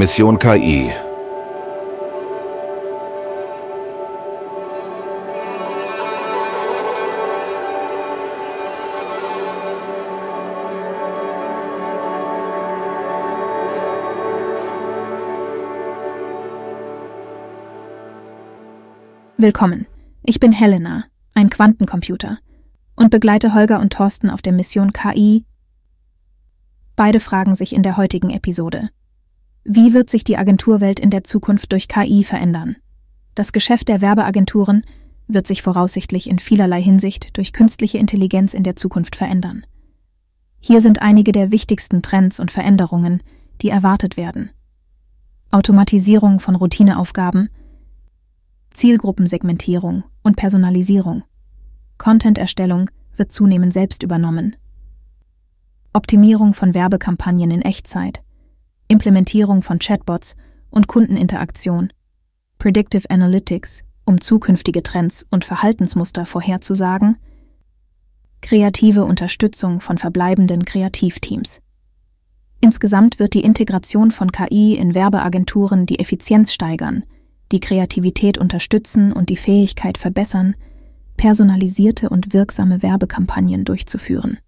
Mission KI. Willkommen. Ich bin Helena, ein Quantencomputer, und begleite Holger und Thorsten auf der Mission KI. Beide fragen sich in der heutigen Episode. Wie wird sich die Agenturwelt in der Zukunft durch KI verändern? Das Geschäft der Werbeagenturen wird sich voraussichtlich in vielerlei Hinsicht durch künstliche Intelligenz in der Zukunft verändern. Hier sind einige der wichtigsten Trends und Veränderungen, die erwartet werden. Automatisierung von Routineaufgaben, Zielgruppensegmentierung und Personalisierung. Content-Erstellung wird zunehmend selbst übernommen. Optimierung von Werbekampagnen in Echtzeit, Implementierung von Chatbots und Kundeninteraktion, Predictive Analytics, um zukünftige Trends und Verhaltensmuster vorherzusagen, kreative Unterstützung von verbleibenden Kreativteams. Insgesamt wird die Integration von KI in Werbeagenturen die Effizienz steigern – die Kreativität unterstützen und die Fähigkeit verbessern, personalisierte und wirksame Werbekampagnen durchzuführen.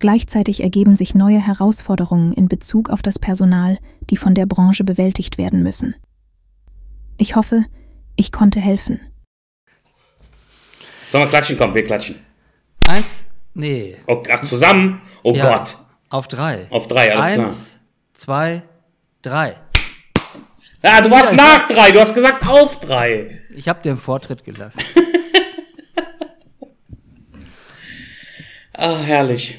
Gleichzeitig ergeben sich neue Herausforderungen in Bezug auf das Personal, die von der Branche bewältigt werden müssen. Ich hoffe, ich konnte helfen. Sollen wir klatschen? Komm, wir klatschen. Eins, nee. Oh, ach, zusammen? Oh Ja, Gott. Auf drei. Auf drei, alles klar. Eins, zwei, drei. Ja, du warst nach drei, du hast gesagt auf drei. Ich habe dir einen Vortritt gelassen. Ah, herrlich.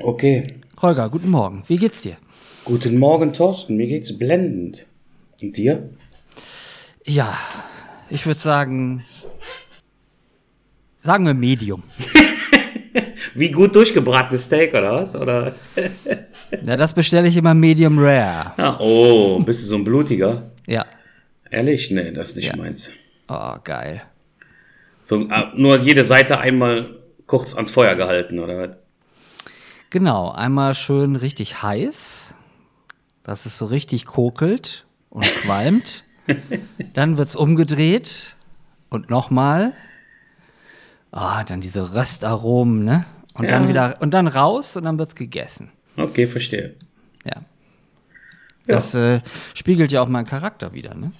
Okay. Holger, guten Morgen. Wie geht's dir? Guten Morgen, Thorsten. Mir geht's blendend. Und dir? Ja, ich würde sagen, sagen wir Medium. Wie gut durchgebratenes Steak, oder was? Oder? Ja, das bestelle ich immer Medium Rare. Ah, oh, bist du so ein blutiger? Ja. Ehrlich? Nee, das ist nicht Ja. meins. Oh, geil. So, ah, nur jede Seite einmal kurz ans Feuer gehalten, oder was? Genau, einmal schön richtig heiß, dass es so richtig kokelt und qualmt. dann wird's umgedreht und nochmal. Ah, dann diese Röstaromen, ne? Und Ja. dann wieder und dann raus und dann wird's gegessen. Okay, verstehe. Ja. Das äh, spiegelt ja auch meinen Charakter wieder, ne?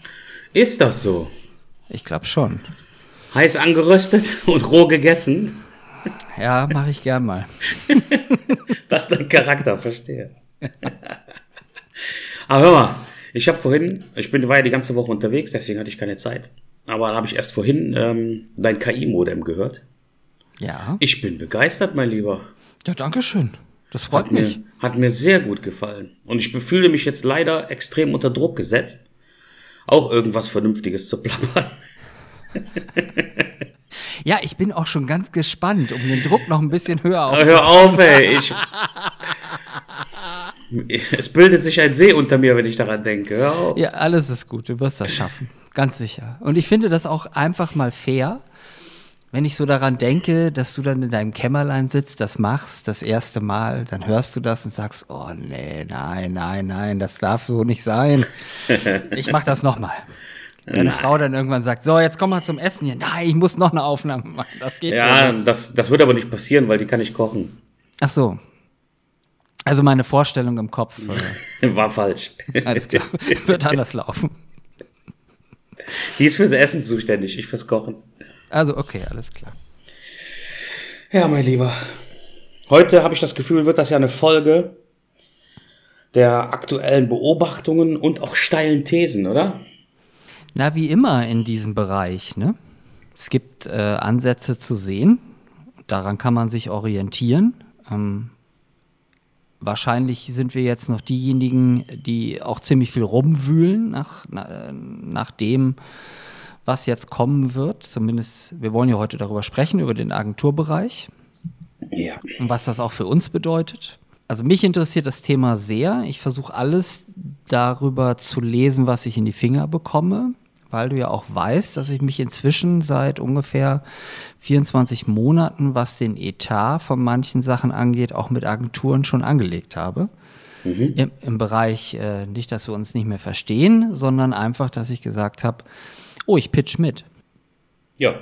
Ist das so? Ich glaube schon. Heiß angeröstet und roh gegessen? Ja, mache ich gern mal. Das ist dein Charakter, verstehe. Aber hör mal, ich habe vorhin, ich bin, war ja die ganze Woche unterwegs, deswegen hatte ich keine Zeit. Aber dann habe ich erst vorhin ähm, dein KI-Modem gehört. Ja. Ich bin begeistert, mein Lieber. Ja, danke schön. Das freut Hat mir, mich. hat mir sehr gut gefallen. Und ich fühle mich jetzt leider extrem unter Druck gesetzt, auch irgendwas Vernünftiges zu plappern. Ja, ich bin auch schon ganz gespannt, um den Druck noch ein bisschen höher Aber auf. hör auf, ey. Ich, es bildet sich ein See unter mir, wenn ich daran denke. Hör auf. Ja, alles ist gut, du wirst das schaffen. Ganz sicher. Und ich finde das auch einfach mal fair, wenn ich so daran denke, dass du dann in deinem Kämmerlein sitzt, das machst, das erste Mal, dann hörst du das und sagst, oh nee, nein, nein, nein, das darf so nicht sein. Ich mach das nochmal. Deine Frau dann irgendwann sagt, so, jetzt komm mal zum Essen hier. Nein, ich muss noch eine Aufnahme machen. Das geht Ja, nicht. das, das wird aber nicht passieren, weil die kann ich kochen. Ach so. Also meine Vorstellung im Kopf, äh, War falsch. alles klar, wird anders laufen. Die ist fürs Essen zuständig, ich fürs Kochen. Also okay, alles klar. Ja, mein Lieber. Heute habe ich das Gefühl, wird das ja eine Folge der aktuellen Beobachtungen und auch steilen Thesen, oder? Na, wie immer in diesem Bereich, ne? Es gibt äh, Ansätze zu sehen, daran kann man sich orientieren. Ähm, wahrscheinlich sind wir jetzt noch diejenigen, die auch ziemlich viel rumwühlen nach, na, nach dem, was jetzt kommen wird. Zumindest, wir wollen ja heute darüber sprechen, über den Agenturbereich Ja. und was das auch für uns bedeutet. Also mich interessiert das Thema sehr. Ich versuche alles darüber zu lesen, was ich in die Finger bekomme, weil du ja auch weißt, dass ich mich inzwischen seit ungefähr 24 Monaten, was den Etat von manchen Sachen angeht, auch mit Agenturen schon angelegt habe. Mhm. Im, Im, Bereich äh, nicht, dass wir uns nicht mehr verstehen, sondern einfach, dass ich gesagt habe, oh, ich pitch mit. Ja.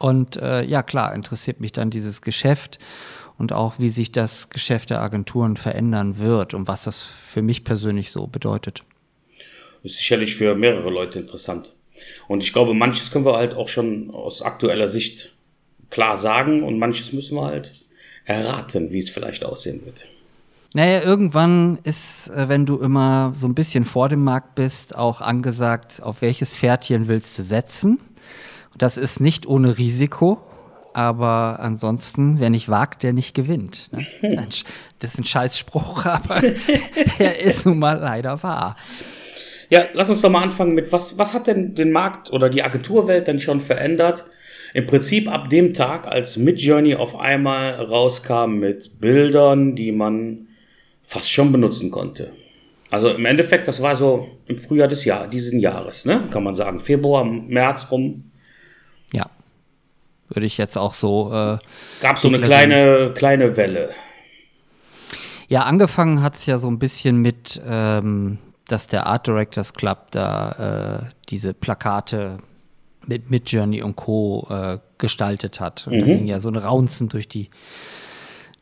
Und äh, ja, klar, interessiert mich dann dieses Geschäft und auch, wie sich das Geschäft der Agenturen verändern wird und was das für mich persönlich so bedeutet. Ist sicherlich für mehrere Leute interessant. Und ich glaube, manches können wir halt auch schon aus aktueller Sicht klar sagen und manches müssen wir halt erraten, wie es vielleicht aussehen wird. Naja, irgendwann ist, äh, wenn du immer so ein bisschen vor dem Markt bist, auch angesagt, auf welches Pferdchen willst du setzen. Das ist nicht ohne Risiko, aber ansonsten, wer nicht wagt, der nicht gewinnt. Ne? Das ist ein Scheißspruch, aber er ist nun mal leider wahr. Ja, lass uns doch mal anfangen mit, was, was hat denn den Markt oder die Agenturwelt denn schon verändert? Im Prinzip ab dem Tag, als Midjourney auf einmal rauskam mit Bildern, die man fast schon benutzen konnte. Also im Endeffekt, das war so im Frühjahr des Jahr, diesen Jahres, ne? kann man sagen. Februar, März rum. Würde ich jetzt auch so. Äh, Gab so eine kleine, kleine Welle. Ja, angefangen hat es ja so ein bisschen mit ähm, dass der Art Directors Club da äh, diese Plakate mit Midjourney und Co. Äh, gestaltet hat. Und mhm. da ging ja so ein Raunzen durch die,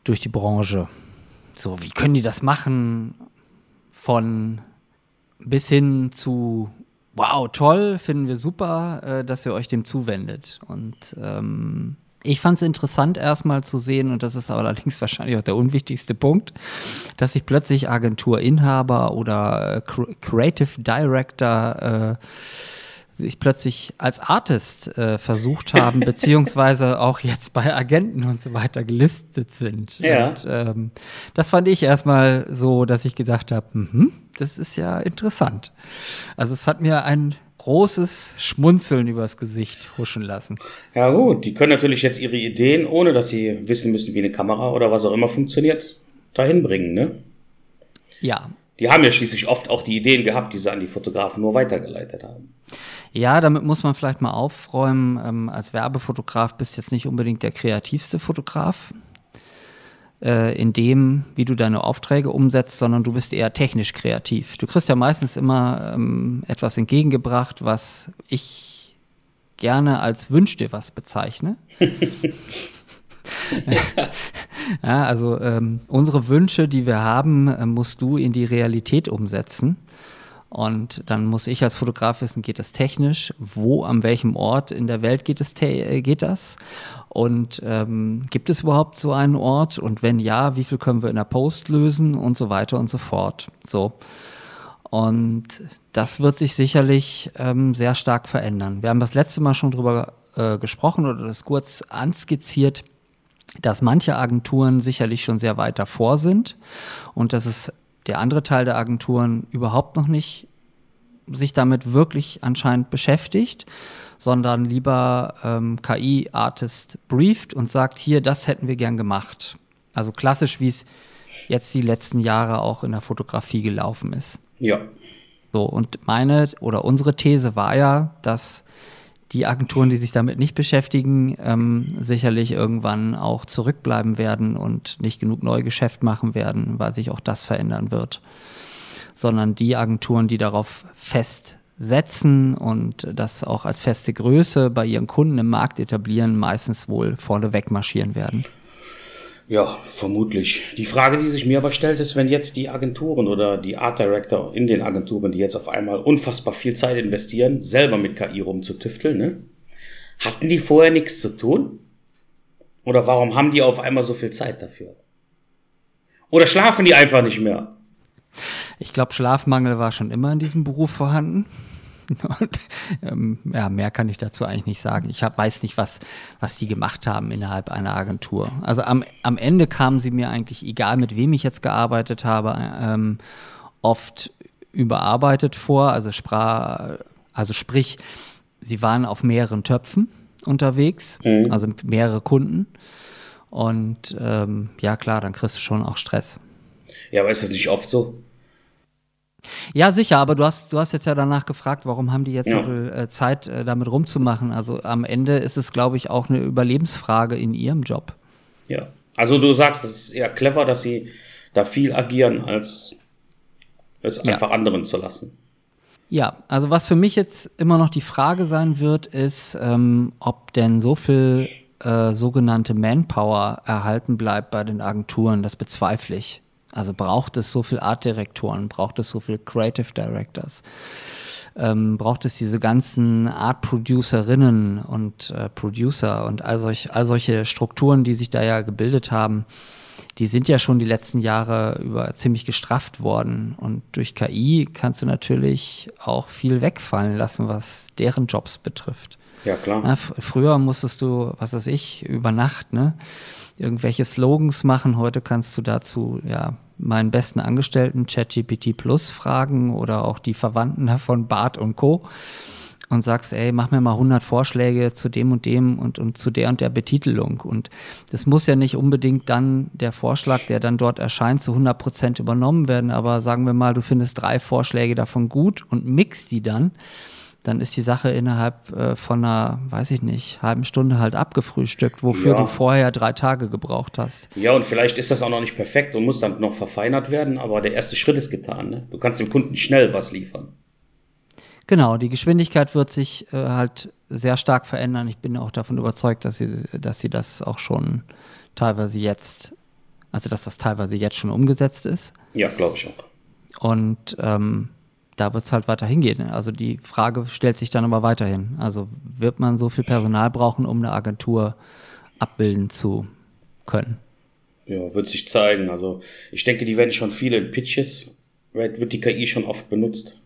durch die Branche. So, wie können die das machen? Von bis hin zu wow, toll, finden wir super, äh, dass ihr euch dem zuwendet. Und ähm, ich fand es interessant, erstmal zu sehen, und das ist allerdings wahrscheinlich auch der unwichtigste Punkt, dass sich plötzlich Agenturinhaber oder äh, Creative Director äh, sich plötzlich als Artist äh, versucht haben, beziehungsweise auch jetzt bei Agenten und so weiter gelistet sind. Ja. Und ähm, das fand ich erstmal so, dass ich gedacht habe, mhm, das ist ja interessant. Also es hat mir ein großes Schmunzeln übers Gesicht huschen lassen. Ja gut, die können natürlich jetzt ihre Ideen, ohne dass sie wissen müssen, wie eine Kamera oder was auch immer funktioniert, dahin bringen, ne? Ja. Die haben ja schließlich oft auch die Ideen gehabt, die sie an die Fotografen nur weitergeleitet haben. Ja, damit muss man vielleicht mal aufräumen. Ähm, als Werbefotograf bist du jetzt nicht unbedingt der kreativste Fotograf äh, in dem, wie du deine Aufträge umsetzt, sondern du bist eher technisch kreativ. Du kriegst ja meistens immer ähm, etwas entgegengebracht, was ich gerne als Wünsch dir was bezeichne. ja, also ähm, unsere Wünsche, die wir haben, äh, musst du in die Realität umsetzen. Und dann muss ich als Fotograf wissen, geht das technisch? Wo, an welchem Ort in der Welt geht, es, äh, geht das? Und ähm, gibt es überhaupt so einen Ort? Und wenn ja, wie viel können wir in der Post lösen? Und so weiter und so fort. So. Und das wird sich sicherlich ähm, sehr stark verändern. Wir haben das letzte Mal schon drüber äh, gesprochen oder das kurz anskizziert, dass manche Agenturen sicherlich schon sehr weit davor sind und dass es der andere Teil der Agenturen überhaupt noch nicht sich damit wirklich anscheinend beschäftigt, sondern lieber ähm, KI-Artist brieft und sagt, hier, das hätten wir gern gemacht. Also klassisch, wie es jetzt die letzten Jahre auch in der Fotografie gelaufen ist. Ja. So, und meine oder unsere These war ja, dass die Agenturen, die sich damit nicht beschäftigen, ähm, sicherlich irgendwann auch zurückbleiben werden und nicht genug Neugeschäft machen werden, weil sich auch das verändern wird. Sondern die Agenturen, die darauf festsetzen und das auch als feste Größe bei ihren Kunden im Markt etablieren, meistens wohl vorneweg marschieren werden. Ja, vermutlich. Die Frage, die sich mir aber stellt, ist, wenn jetzt die Agenturen oder die Art Director in den Agenturen, die jetzt auf einmal unfassbar viel Zeit investieren, selber mit KI rumzutüfteln, ne? Hatten die vorher nichts zu tun? Oder warum haben die auf einmal so viel Zeit dafür? Oder schlafen die einfach nicht mehr? Ich glaube, Schlafmangel war schon immer in diesem Beruf vorhanden. Und, ähm, ja, mehr kann ich dazu eigentlich nicht sagen. Ich hab, weiß nicht, was, was die gemacht haben innerhalb einer Agentur. Also am, am Ende kamen sie mir eigentlich, egal mit wem ich jetzt gearbeitet habe, ähm, oft überarbeitet vor. Also, sprach, also sprich, sie waren auf mehreren Töpfen unterwegs, mhm. also mehrere Kunden. Und ähm, ja, klar, dann kriegst du schon auch Stress. Ja, aber ist das nicht oft so? Ja, sicher, aber du hast, du hast jetzt ja danach gefragt, warum haben die jetzt ja. so viel äh, Zeit, äh, damit rumzumachen. Also am Ende ist es, glaube ich, auch eine Überlebensfrage in ihrem Job. Ja. Also du sagst, das ist eher clever, dass sie da viel agieren, als es Ja. einfach anderen zu lassen. Ja, also was für mich jetzt immer noch die Frage sein wird, ist, ähm, ob denn so viel äh, sogenannte Manpower erhalten bleibt bei den Agenturen. Das bezweifle ich. Also braucht es so viel Artdirektoren, braucht es so viel Creative Directors, ähm, braucht es diese ganzen Art-Producerinnen und äh, Producer und all, solch, all solche Strukturen, die sich da ja gebildet haben, die sind ja schon die letzten Jahre über ziemlich gestrafft worden. Und durch KI kannst du natürlich auch viel wegfallen lassen, was deren Jobs betrifft. Ja, klar. F- früher musstest du, was weiß ich, über Nacht, ne, irgendwelche Slogans machen. Heute kannst du dazu, ja, meinen besten Angestellten ChatGPT Plus fragen oder auch die Verwandten davon Bart und Co. Und sagst, ey, mach mir mal 100 Vorschläge zu dem und dem und, und zu der und der Betitelung. Und das muss ja nicht unbedingt dann der Vorschlag, der dann dort erscheint, zu 100 Prozent übernommen werden. Aber sagen wir mal, du findest drei Vorschläge davon gut und mix die dann dann ist die Sache innerhalb äh, von einer, weiß ich nicht, halben Stunde halt abgefrühstückt, wofür Ja. du vorher drei Tage gebraucht hast. Ja, und vielleicht ist das auch noch nicht perfekt und muss dann noch verfeinert werden, aber der erste Schritt ist getan. Ne? Du kannst dem Kunden schnell was liefern. Genau, die Geschwindigkeit wird sich äh, halt sehr stark verändern. Ich bin auch davon überzeugt, dass sie, dass sie das auch schon teilweise jetzt, also dass das teilweise jetzt schon umgesetzt ist. Ja, glaube ich auch. Und ähm, da wird es halt weiter hingehen. Also die Frage stellt sich dann aber weiterhin. Also wird man so viel Personal brauchen, um eine Agentur abbilden zu können? Ja, wird sich zeigen. Also ich denke, die werden schon viele in Pitches, wird wird die KI schon oft benutzt.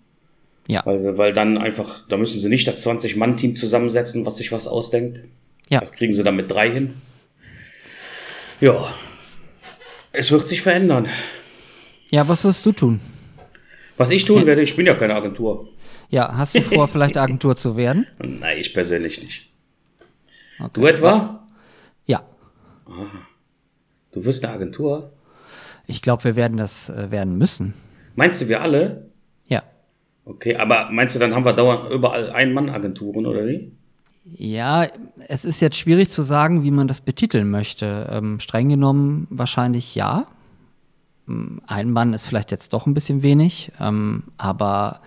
Ja. Weil, weil dann einfach, da müssen sie nicht das 20-Mann-Team zusammensetzen, was sich was ausdenkt. Ja. Das kriegen sie dann mit drei hin. Ja, es wird sich verändern. Ja, was wirst du tun? Was ich tun werde, ich bin ja keine Agentur. Ja, hast du vor, vielleicht Agentur zu werden? Nein, ich persönlich nicht. Okay. Du etwa? Ja, Du wirst eine Agentur? ich glaube, wir werden das äh, werden müssen. Meinst du, wir alle? Ja. Okay, aber meinst du, dann haben wir dauernd überall Ein-Mann-Agenturen oder wie? Ja, es ist jetzt schwierig zu sagen, wie man das betiteln möchte. Ähm, streng genommen wahrscheinlich ja. Ein Mann ist vielleicht jetzt doch ein bisschen wenig, ähm, aber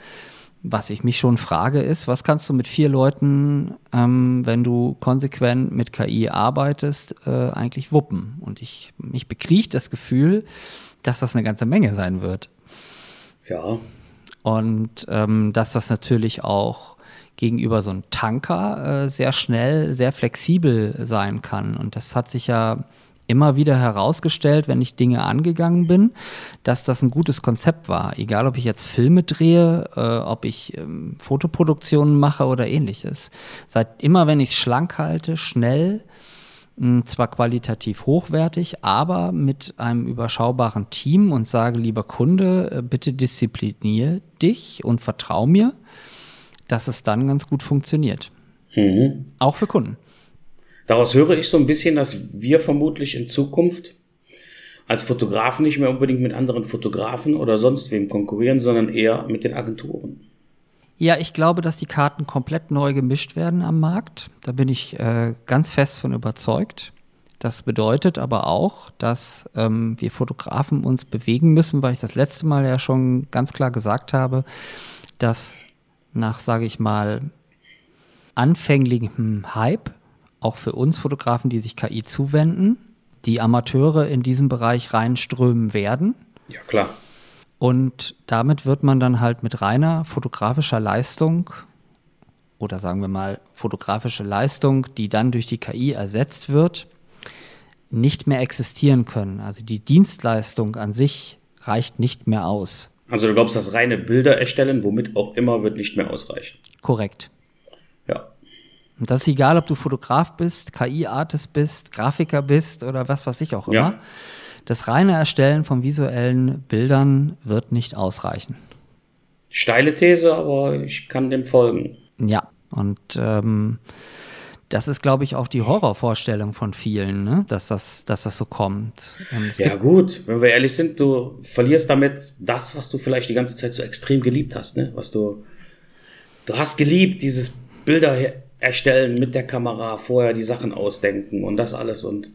was ich mich schon frage ist, was kannst du mit vier Leuten, ähm, wenn du konsequent mit KI arbeitest, äh, eigentlich wuppen? Und ich, mich bekriegt das Gefühl, dass das eine ganze Menge sein wird. Ja, Und ähm, dass das natürlich auch gegenüber so einem Tanker äh, sehr schnell, sehr flexibel sein kann. Und das hat sich ja immer wieder herausgestellt, wenn ich Dinge angegangen bin, dass das ein gutes Konzept war. Egal, ob ich jetzt Filme drehe, äh, ob ich ähm, Fotoproduktionen mache oder ähnliches. Seit immer, wenn ich es schlank halte, schnell, mh, zwar qualitativ hochwertig, aber mit einem überschaubaren Team und sage, lieber Kunde, äh, bitte disziplinier dich und vertrau mir, dass es dann ganz gut funktioniert. Mhm. Auch für Kunden. Daraus höre ich so ein bisschen, dass wir vermutlich in Zukunft als Fotografen nicht mehr unbedingt mit anderen Fotografen oder sonst wem konkurrieren, sondern eher mit den Agenturen. Ja, ich glaube, dass die Karten komplett neu gemischt werden am Markt. Da bin ich äh, ganz fest von überzeugt. Das bedeutet aber auch, dass ähm, wir Fotografen uns bewegen müssen, weil ich das letzte Mal ja schon ganz klar gesagt habe, dass nach, sage ich mal, anfänglichem Hype, auch für uns Fotografen, die sich KI zuwenden, die Amateure in diesem Bereich reinströmen werden. Ja, klar. Und damit wird man dann halt mit reiner fotografischer Leistung oder sagen wir mal fotografische Leistung, die dann durch die KI ersetzt wird, nicht mehr existieren können. Also die Dienstleistung an sich reicht nicht mehr aus. Also du glaubst, das reine Bilder erstellen, womit auch immer, wird nicht mehr ausreichen. Korrekt. Und das ist egal, ob du Fotograf bist, KI-Artist bist, Grafiker bist oder was weiß ich auch immer. Ja. Das reine Erstellen von visuellen Bildern wird nicht ausreichen. Steile These, aber ich kann dem folgen. Ja, und ähm, das ist, glaube ich, auch die Horrorvorstellung von vielen, ne? dass, das, dass das so kommt. Ja gut, wenn wir ehrlich sind, du verlierst damit das, was du vielleicht die ganze Zeit so extrem geliebt hast, ne? Was du, du hast geliebt, dieses Bilder erstellen mit der Kamera, vorher die Sachen ausdenken und das alles und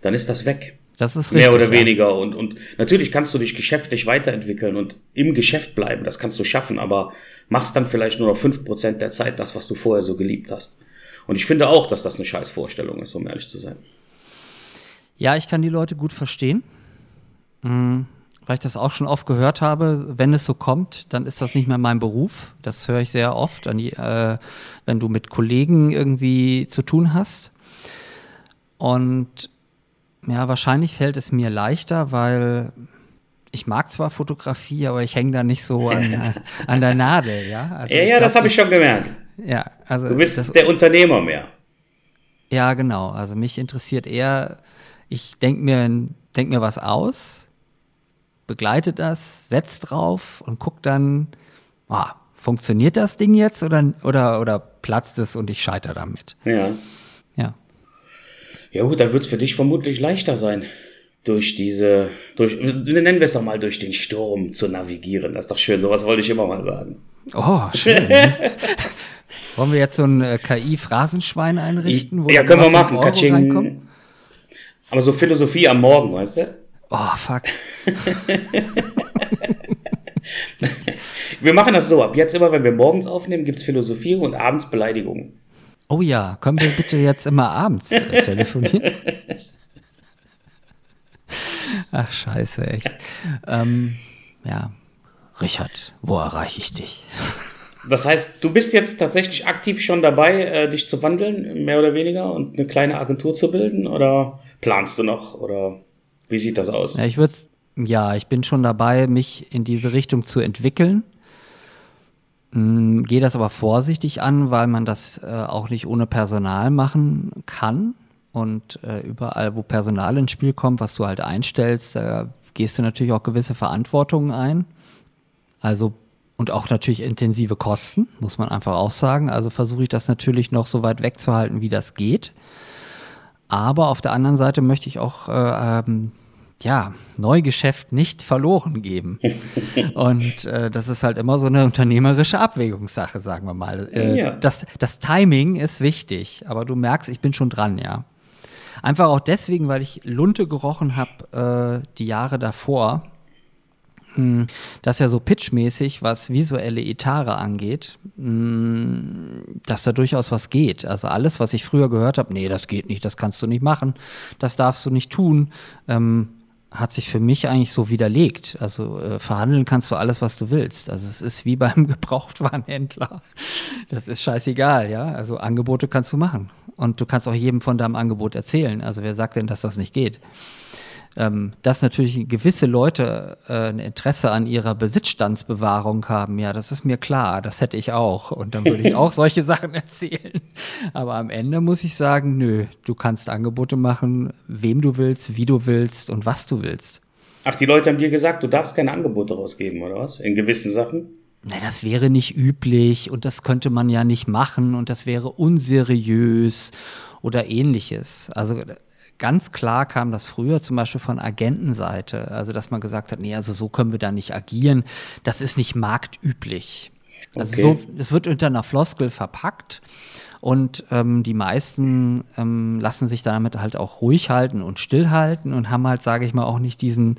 dann ist das weg. Das ist richtig. Mehr oder ja. weniger. Und, und natürlich kannst du dich geschäftlich weiterentwickeln und im Geschäft bleiben. Das kannst du schaffen, aber machst dann vielleicht nur noch fünf Prozent der Zeit das, was du vorher so geliebt hast. Und ich finde auch, dass das eine Scheißvorstellung ist, um ehrlich zu sein. Ja, ich kann die Leute gut verstehen. Mhm. Weil ich das auch schon oft gehört habe, wenn es so kommt, dann ist das nicht mehr mein Beruf. Das höre ich sehr oft, die, äh, wenn du mit Kollegen irgendwie zu tun hast. Und ja, wahrscheinlich fällt es mir leichter, weil ich mag zwar Fotografie, aber ich hänge da nicht so an, an der Nadel, ja. Also ja, ja, das habe ich schon gemerkt. Ja, also du bist das, der Unternehmer mehr. Ja, genau. Also mich interessiert eher, ich denke mir, denk mir was aus, begleite das, setz drauf und guck dann, oh, funktioniert das Ding jetzt oder, oder, oder platzt es und ich scheitere damit. Ja. Ja. Ja gut, dann wird es für dich vermutlich leichter sein, durch diese, durch, nennen wir es doch mal, durch den Sturm zu navigieren. Das ist doch schön, sowas wollte ich immer mal sagen. Oh, schön. Wollen wir jetzt so ein äh, KI-Phrasenschwein einrichten? ja, können wir machen. Katsching. Aber so Philosophie am Morgen, weißt du? Oh, fuck. wir machen das so. Ab jetzt immer, wenn wir morgens aufnehmen, gibt es Philosophie und abends Beleidigungen. Oh ja, können wir bitte jetzt immer abends äh, telefonieren? Ach, scheiße, echt. Ähm, ja, Richard, wo erreiche ich dich? Das heißt, du bist jetzt tatsächlich aktiv schon dabei, äh, dich zu wandeln, mehr oder weniger, und eine kleine Agentur zu bilden? Oder planst du noch? Oder wie sieht das aus? Ja, ich würde ja, ich bin schon dabei, mich in diese Richtung zu entwickeln. Gehe das aber vorsichtig an, weil man das äh, auch nicht ohne Personal machen kann. Und äh, überall, wo Personal ins Spiel kommt, was du halt einstellst, da gehst du natürlich auch gewisse Verantwortungen ein. Also und auch natürlich intensive Kosten, muss man einfach auch sagen. Also versuche ich das natürlich noch so weit wegzuhalten, wie das geht. Aber auf der anderen Seite möchte ich auch äh, ähm, ja, Neugeschäft nicht verloren geben. Und äh, das ist halt immer so eine unternehmerische Abwägungssache, sagen wir mal. Äh, ja. das, das Timing ist wichtig, aber du merkst, ich bin schon dran, ja. Einfach auch deswegen, weil ich Lunte gerochen habe äh, die Jahre davor. Hm, das ist ja so pitchmäßig, was visuelle Etare angeht, hm, dass da durchaus was geht. Also alles, was ich früher gehört habe, nee, das geht nicht, das kannst du nicht machen, das darfst du nicht tun. Ähm, hat sich für mich eigentlich so widerlegt. Also äh, verhandeln kannst du alles, was du willst. Also es ist wie beim Gebrauchtwarenhändler. Das ist scheißegal, ja. Also Angebote kannst du machen. Und du kannst auch jedem von deinem Angebot erzählen. Also wer sagt denn, dass das nicht geht? Ähm, dass natürlich gewisse Leute äh, ein Interesse an ihrer Besitzstandsbewahrung haben, ja, das ist mir klar, das hätte ich auch. Und dann würde ich auch solche Sachen erzählen. Aber am Ende muss ich sagen, nö, du kannst Angebote machen, wem du willst, wie du willst und was du willst. Ach, die Leute haben dir gesagt, du darfst keine Angebote rausgeben, oder was? In gewissen Sachen? Na, das wäre nicht üblich und das könnte man ja nicht machen und das wäre unseriös oder ähnliches. Also Ganz klar kam das früher zum Beispiel von Agentenseite, also dass man gesagt hat, nee, also so können wir da nicht agieren, das ist nicht marktüblich. Also okay. so, es wird unter einer Floskel verpackt und ähm, die meisten ähm, lassen sich damit halt auch ruhig halten und stillhalten und haben halt, sage ich mal, auch nicht diesen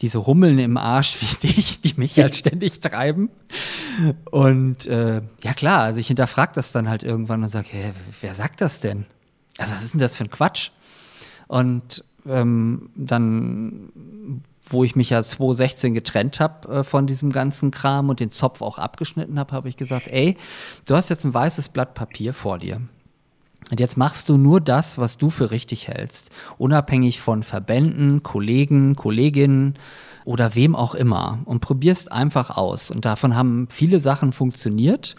diese Hummeln im Arsch wie dich, die mich halt ständig treiben. Und äh, ja klar, also ich hinterfrage das dann halt irgendwann und sage, hey, wer sagt das denn? Also was ist denn das für ein Quatsch? Und ähm, dann, wo ich mich ja 2016 getrennt habe äh, von diesem ganzen Kram und den Zopf auch abgeschnitten habe, habe ich gesagt, ey, du hast jetzt ein weißes Blatt Papier vor dir. Und jetzt machst du nur das, was du für richtig hältst, unabhängig von Verbänden, Kollegen, Kolleginnen oder wem auch immer und probierst einfach aus. Und davon haben viele Sachen funktioniert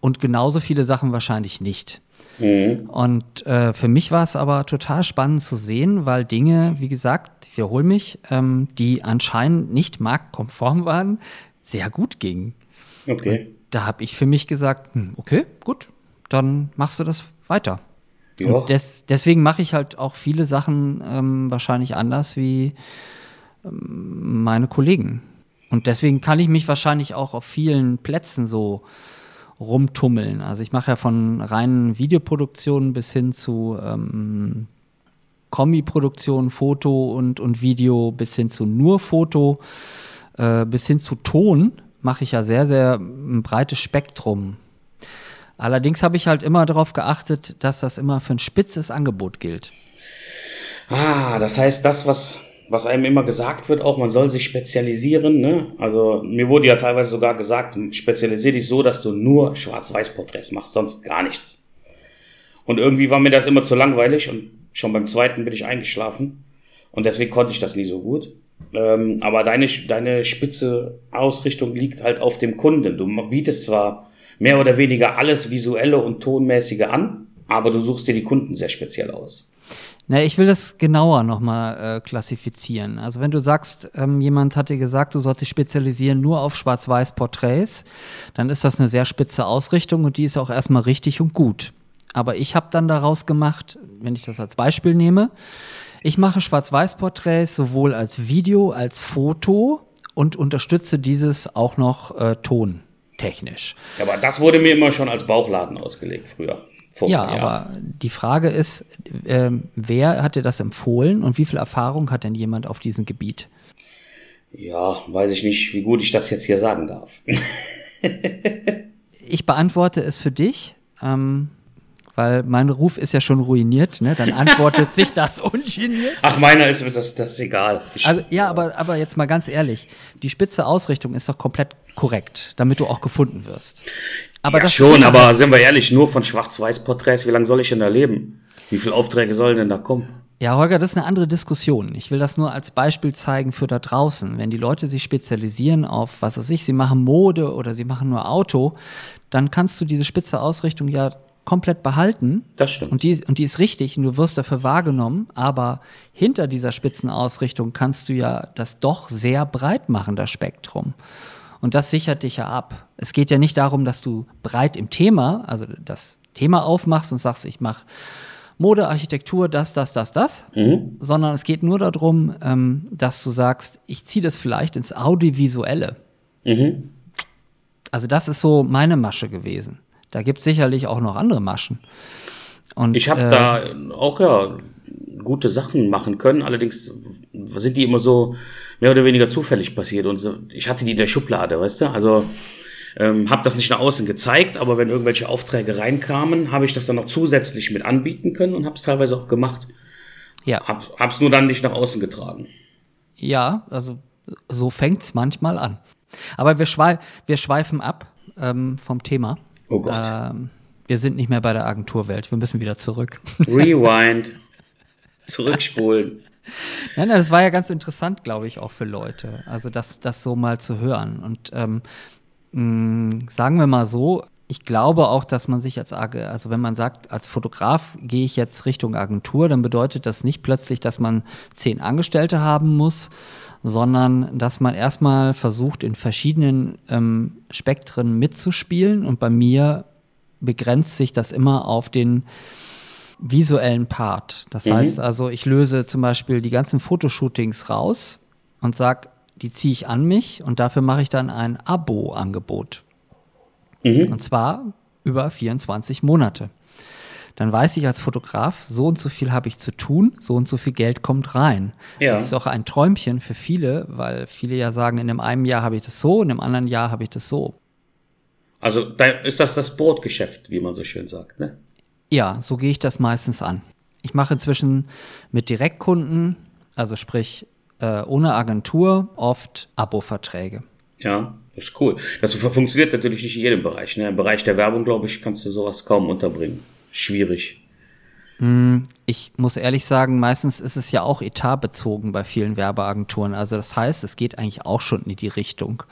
und genauso viele Sachen wahrscheinlich nicht. Mhm. Und äh, für mich war es aber total spannend zu sehen, weil Dinge, wie gesagt, ich wiederhole mich, ähm, die anscheinend nicht marktkonform waren, sehr gut gingen. Okay. Und da habe ich für mich gesagt, hm, okay, gut, dann machst du das weiter. Ja. Des, deswegen mache ich halt auch viele Sachen ähm, wahrscheinlich anders wie ähm, meine Kollegen. Und deswegen kann ich mich wahrscheinlich auch auf vielen Plätzen so rumtummeln. Also ich mache ja von reinen Videoproduktionen bis hin zu ähm, Kombi-Produktion, Foto und, und Video bis hin zu nur Foto, äh, bis hin zu Ton mache ich ja sehr, sehr ein breites Spektrum. Allerdings habe ich halt immer darauf geachtet, dass das immer für ein spitzes Angebot gilt. Ah, das heißt, das, was, was einem immer gesagt wird, auch man soll sich spezialisieren. Ne? Also mir wurde ja teilweise sogar gesagt, spezialisier dich so, dass du nur Schwarz-Weiß-Porträts machst, sonst gar nichts. Und irgendwie war mir das immer zu langweilig und schon beim zweiten bin ich eingeschlafen. Und deswegen konnte ich das nie so gut. Ähm, aber deine, deine spitze Ausrichtung liegt halt auf dem Kunden. Du bietest zwar mehr oder weniger alles visuelle und tonmäßige an, aber du suchst dir die Kunden sehr speziell aus. Na, ich will das genauer nochmal äh, klassifizieren. Also wenn du sagst, ähm, jemand hat dir gesagt, du sollst dich spezialisieren nur auf Schwarz-Weiß-Porträts, dann ist das eine sehr spitze Ausrichtung und die ist auch erstmal richtig und gut. Aber ich habe dann daraus gemacht, wenn ich das als Beispiel nehme, ich mache Schwarz-Weiß-Porträts sowohl als Video als Foto und unterstütze dieses auch noch äh, tontechnisch. Ja, aber das wurde mir immer schon als Bauchladen ausgelegt früher. Vor ja, aber die Frage ist, äh, wer hat dir das empfohlen und wie viel Erfahrung hat denn jemand auf diesem Gebiet? Ja, weiß ich nicht, wie gut ich das jetzt hier sagen darf. ich beantworte es für dich. Ähm, weil mein Ruf ist ja schon ruiniert, ne? Dann antwortet sich das ungeniert. Ach, meiner ist das, das ist egal. Ich also, ja, aber, aber jetzt mal ganz ehrlich, die spitze Ausrichtung ist doch komplett korrekt, damit du auch gefunden wirst. Aber ja, das schon, aber sind wir ehrlich, nur von Schwarz-Weiß-Porträts, wie lange soll ich denn da leben? Wie viele Aufträge sollen denn da kommen? Ja, Holger, das ist eine andere Diskussion. Ich will das nur als Beispiel zeigen für da draußen. Wenn die Leute sich spezialisieren auf, was weiß ich, sie machen Mode oder sie machen nur Auto, dann kannst du diese spitze Ausrichtung ja komplett behalten. Das stimmt. Und die, und die ist richtig und du wirst dafür wahrgenommen, aber hinter dieser Spitzenausrichtung kannst du ja das doch sehr breit machen, das Spektrum. Und das sichert dich ja ab. Es geht ja nicht darum, dass du breit im Thema, also das Thema aufmachst und sagst, ich mache Mode, Architektur, das, das, das, das, mhm. sondern es geht nur darum, ähm, dass du sagst, ich ziehe das vielleicht ins Audiovisuelle. Mhm. Also das ist so meine Masche gewesen. Da gibt es sicherlich auch noch andere Maschen. Und, ich habe äh, da auch ja gute Sachen machen können, allerdings sind die immer so mehr oder weniger zufällig passiert und so, ich hatte die in der Schublade, weißt du? Also ähm, habe das nicht nach außen gezeigt, aber wenn irgendwelche Aufträge reinkamen, habe ich das dann noch zusätzlich mit anbieten können und habe es teilweise auch gemacht. Ja. Hab, hab's nur dann nicht nach außen getragen. Ja, also so fängt's manchmal an. Aber wir, schweif wir schweifen ab ähm, vom Thema. Oh Gott. Ähm, wir sind nicht mehr bei der Agenturwelt. Wir müssen wieder zurück. Rewind. Zurückspulen. Nein, das war ja ganz interessant, glaube ich, auch für Leute. Also das, das so mal zu hören. Und ähm, mh, mm, sagen wir mal so, ich glaube auch, dass man sich als also wenn man sagt, als Fotograf gehe ich jetzt Richtung Agentur, dann bedeutet das nicht plötzlich, dass man zehn Angestellte haben muss, sondern dass man erstmal versucht, in verschiedenen ähm, Spektren mitzuspielen. Und bei mir begrenzt sich das immer auf den visuellen Part. Das mhm. heißt also, ich löse zum Beispiel die ganzen Fotoshootings raus und sage, die ziehe ich an mich und dafür mache ich dann ein Abo-Angebot. Mhm. Und zwar über 24 Monate dann weiß ich als Fotograf, so und so viel habe ich zu tun, so und so viel Geld kommt rein. Ja. Das ist auch ein Träumchen für viele, weil viele ja sagen, in einem einen Jahr habe ich das so, in einem anderen Jahr habe ich das so. Also da ist das das Brotgeschäft, wie man so schön sagt, ne? Ja, so gehe ich das meistens an. Ich mache inzwischen mit Direktkunden, also sprich äh, ohne Agentur, oft Abo-Verträge. Ja, das ist cool. Das funktioniert natürlich nicht in jedem Bereich. Ne? Im Bereich der Werbung, glaube ich, kannst du sowas kaum unterbringen schwierig. Hm, ich muss ehrlich sagen, meistens ist es ja auch etatbezogen bei vielen Werbeagenturen. Also das heißt, es geht eigentlich auch schon in die Richtung.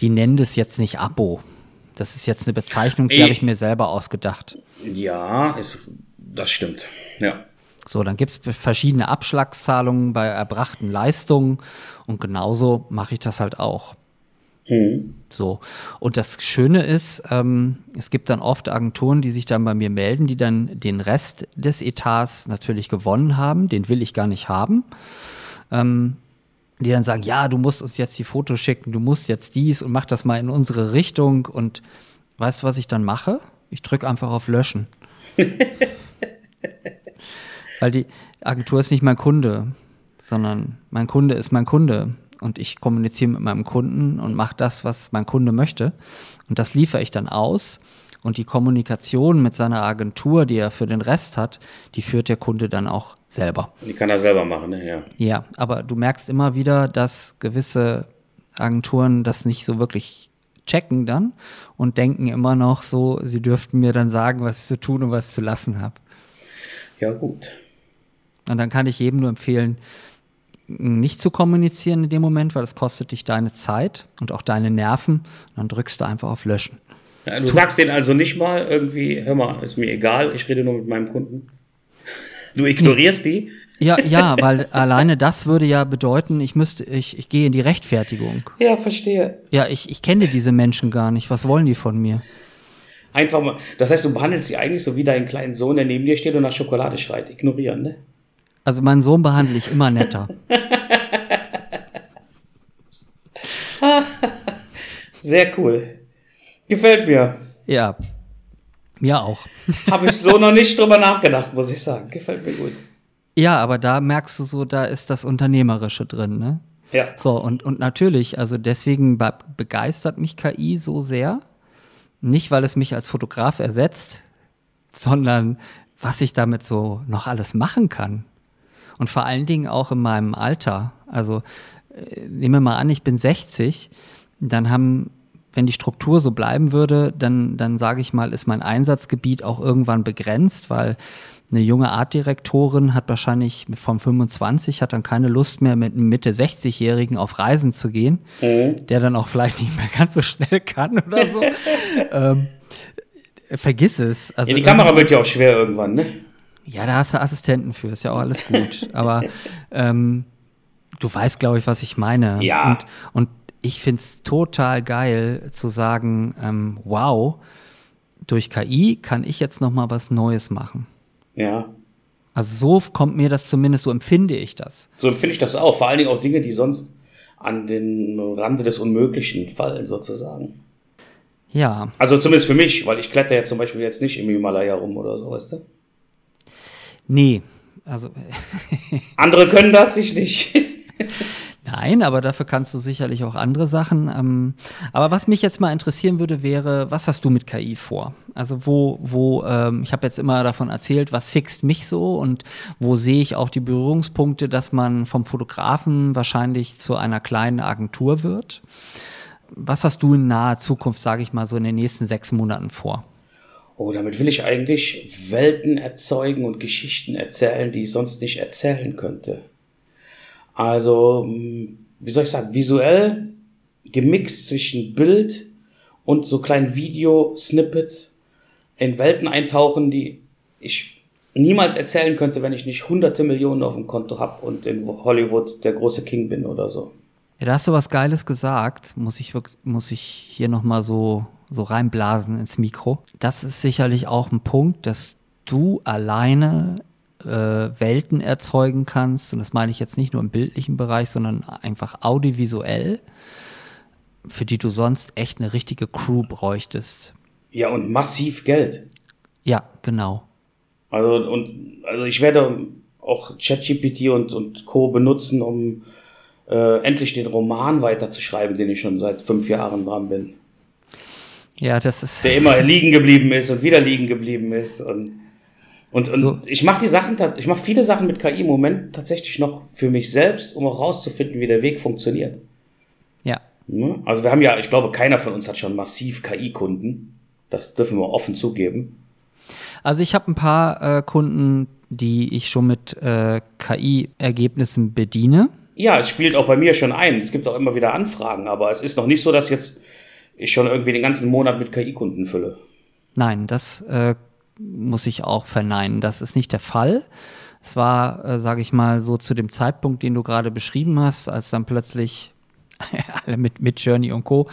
Die nennen das jetzt nicht Abo. Das ist jetzt eine Bezeichnung, die habe ich mir selber ausgedacht. Ja, ist, das stimmt. Ja. So, dann gibt es verschiedene Abschlagszahlungen bei erbrachten Leistungen und genauso mache ich das halt auch. Mhm. So. Und das Schöne ist, ähm, es gibt dann oft Agenturen, die sich dann bei mir melden, die dann den Rest des Etats natürlich gewonnen haben. Den will ich gar nicht haben. Ähm, die dann sagen, ja, du musst uns jetzt die Fotos schicken, du musst jetzt dies und mach das mal in unsere Richtung. Und weißt du, was ich dann mache? Ich drücke einfach auf Löschen. Weil die Agentur ist nicht mein Kunde, sondern mein Kunde ist mein Kunde. Und ich kommuniziere mit meinem Kunden und mache das, was mein Kunde möchte. Und das liefere ich dann aus. Und die Kommunikation mit seiner Agentur, die er für den Rest hat, die führt der Kunde dann auch selber. Die kann er selber machen, ne? Ja. Ja, aber du merkst immer wieder, dass gewisse Agenturen das nicht so wirklich checken dann und denken immer noch so, sie dürften mir dann sagen, was ich zu tun und was ich zu lassen habe. Ja, gut. Und dann kann ich jedem nur empfehlen, nicht zu kommunizieren in dem Moment, weil das kostet dich deine Zeit und auch deine Nerven. Und dann drückst du einfach auf Löschen. Ja, du sagst denen also nicht mal irgendwie, hör mal, ist mir egal, ich rede nur mit meinem Kunden. Du ignorierst die? Ja, ja, weil alleine das würde ja bedeuten, ich müsste, ich, ich gehe in die Rechtfertigung. Ja, verstehe. Ja, ich, ich kenne diese Menschen gar nicht. Was wollen die von mir? Einfach mal, das heißt, du behandelst sie eigentlich so wie deinen kleinen Sohn, der neben dir steht und nach Schokolade schreit. Ignorieren, ne? Also meinen Sohn behandle ich immer netter. Sehr cool. Gefällt mir. Ja. Mir auch. Habe ich so noch nicht drüber nachgedacht, muss ich sagen. Gefällt mir gut. Ja, aber da merkst du so, da ist das Unternehmerische drin, ne? Ja. So, und, und natürlich, also deswegen be begeistert mich KI so sehr. Nicht, weil es mich als Fotograf ersetzt, sondern was ich damit so noch alles machen kann. Und vor allen Dingen auch in meinem Alter. Also äh, nehmen wir mal an, ich bin 60, dann haben, wenn die Struktur so bleiben würde, dann, dann sage ich mal, ist mein Einsatzgebiet auch irgendwann begrenzt, weil eine junge Artdirektorin hat wahrscheinlich vom 25 hat dann keine Lust mehr mit einem Mitte 60-Jährigen auf Reisen zu gehen, Mhm. der dann auch vielleicht nicht mehr ganz so schnell kann oder so. ähm, vergiss es. Also Ja, die Kamera wird ja auch schwer irgendwann, ne? ja, da hast du Assistenten für, ist ja auch alles gut. Aber ähm, du weißt, glaube ich, was ich meine. Ja. Und, und ich finde es total geil zu sagen, ähm, wow, durch KI kann ich jetzt noch mal was Neues machen. Ja. Also so kommt mir das zumindest, so empfinde ich das. So empfinde ich das auch. Vor allen Dingen auch Dinge, die sonst an den Rande des Unmöglichen fallen, sozusagen. Ja, Also zumindest für mich, weil ich kletter ja zum Beispiel jetzt nicht im Himalaya rum oder so, weißt du? nee, also Andere können das, ich nicht. Nein, aber dafür kannst du sicherlich auch andere Sachen. Ähm, aber was mich jetzt mal interessieren würde, wäre, was hast du mit KI vor? Also wo, wo, ähm, ich habe jetzt immer davon erzählt, was fixt mich so und wo sehe ich auch die Berührungspunkte, dass man vom Fotografen wahrscheinlich zu einer kleinen Agentur wird. Was hast du in naher Zukunft, sage ich mal, so in den nächsten sechs Monaten vor? Oh, damit will ich eigentlich Welten erzeugen und Geschichten erzählen, die ich sonst nicht erzählen könnte. Also, mh, wie soll ich sagen, visuell gemixt zwischen Bild und so kleinen Video-Snippets in Welten eintauchen, die ich niemals erzählen könnte, wenn ich nicht hunderte Millionen auf dem Konto habe und in Hollywood der große King bin oder so. Ja, da hast du was Geiles gesagt, muss ich, muss ich hier nochmal so, so reinblasen ins Mikro. Das ist sicherlich auch ein Punkt, dass du alleine äh, Welten erzeugen kannst. Und das meine ich jetzt nicht nur im bildlichen Bereich, sondern einfach audiovisuell, für die du sonst echt eine richtige Crew bräuchtest. Ja, und massiv Geld. Ja, genau. Also, und, also ich werde auch ChatGPT und, und Co. benutzen, um äh, endlich den Roman weiterzuschreiben, den ich schon seit fünf Jahren dran bin. Ja, das ist. Der immer liegen geblieben ist und wieder liegen geblieben ist. Und, und, und So. ich mache die Sachen, ich mache viele Sachen mit KI im Moment tatsächlich noch für mich selbst, um auch rauszufinden, wie der Weg funktioniert. Ja. Ne? Also wir haben ja, ich glaube, keiner von uns hat schon massiv KI-Kunden. Das dürfen wir offen zugeben. Also ich habe ein paar äh, Kunden, die ich schon mit äh, KI-Ergebnissen bediene. Ja, es spielt auch bei mir schon ein. Es gibt auch immer wieder Anfragen, aber es ist noch nicht so, dass jetzt ich schon irgendwie den ganzen Monat mit KI-Kunden fülle. Nein, das äh, muss ich auch verneinen. Das ist nicht der Fall. Es war, äh, sage ich mal, so zu dem Zeitpunkt, den du gerade beschrieben hast, als dann plötzlich alle mit, mit Journey und Co.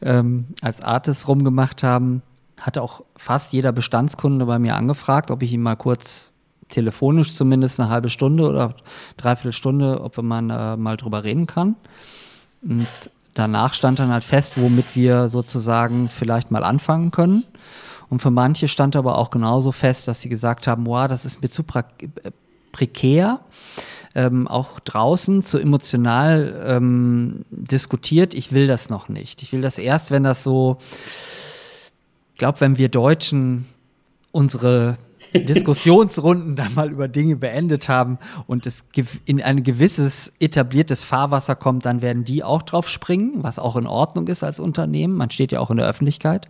Ähm, als Artists rumgemacht haben, hatte auch fast jeder Bestandskunde bei mir angefragt, ob ich ihm mal kurz telefonisch zumindest eine halbe Stunde oder dreiviertel Stunde, ob man äh, mal drüber reden kann. Und danach stand dann halt fest, womit wir sozusagen vielleicht mal anfangen können. Und für manche stand aber auch genauso fest, dass sie gesagt haben, wow, das ist mir zu, äh, prekär. Ähm, auch draußen zu emotional ähm, diskutiert. Ich will das noch nicht. Ich will das erst, wenn das so, ich glaube, wenn wir Deutschen unsere Diskussionsrunden da mal über Dinge beendet haben und es in ein gewisses etabliertes Fahrwasser kommt, dann werden die auch drauf springen, was auch in Ordnung ist als Unternehmen. Man steht ja auch in der Öffentlichkeit.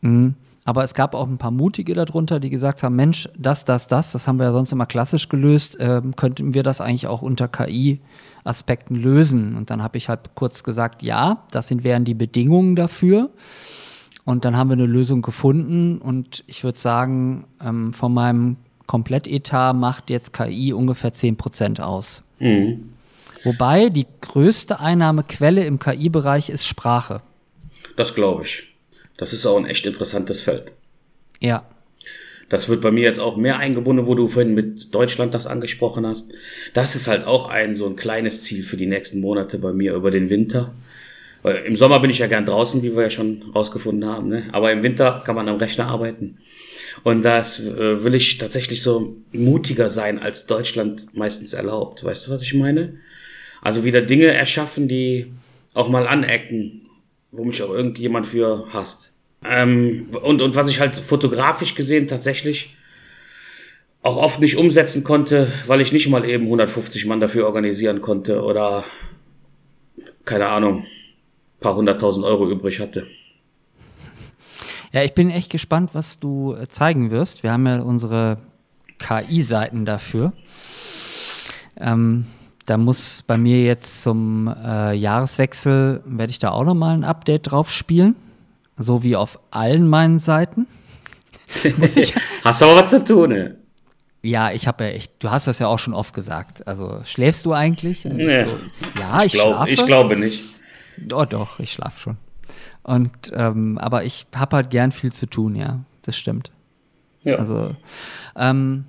Mhm. Aber es gab auch ein paar Mutige darunter, die gesagt haben, Mensch, das, das, das, das haben wir ja sonst immer klassisch gelöst, ähm, könnten wir das eigentlich auch unter KI-Aspekten lösen? Und dann habe ich halt kurz gesagt, ja, das sind, wären die Bedingungen dafür. Und dann haben wir eine Lösung gefunden und ich würde sagen, ähm, von meinem Komplettetat macht jetzt KI ungefähr 10 Prozent aus. Mhm. Wobei die größte Einnahmequelle im KI-Bereich ist Sprache. Das glaube ich. Das ist auch ein echt interessantes Feld. Ja. Das wird bei mir jetzt auch mehr eingebunden, wo du vorhin mit Deutschland das angesprochen hast. Das ist halt auch ein so ein kleines Ziel für die nächsten Monate bei mir über den Winter. Weil Im Sommer bin ich ja gern draußen, wie wir ja schon rausgefunden haben. Ne? Aber im Winter kann man am Rechner arbeiten. Und das äh, will ich tatsächlich so mutiger sein, als Deutschland meistens erlaubt. Weißt du, was ich meine? Also wieder Dinge erschaffen, die auch mal anecken, wo mich auch irgendjemand für hasst. Ähm, und, und was ich halt fotografisch gesehen tatsächlich auch oft nicht umsetzen konnte, weil ich nicht mal eben 150 Mann dafür organisieren konnte oder keine Ahnung, paar hunderttausend Euro übrig hatte. Ja, ich bin echt gespannt, was du äh, zeigen wirst. Wir haben ja unsere KI-Seiten dafür. Ähm, da muss bei mir jetzt zum äh, Jahreswechsel, werde ich da auch nochmal ein Update drauf spielen. So wie auf allen meinen Seiten. muss ich hast aber was zu tun, ne? Ja, ich habe ja echt, du hast das ja auch schon oft gesagt. Also schläfst du eigentlich? Nee. So, ja, ich, ich glaub, schlafe. Ich glaube nicht. Oh, doch, ich schlafe schon. Und ähm, aber ich habe halt gern viel zu tun, ja. Das stimmt. Ja. Also ähm,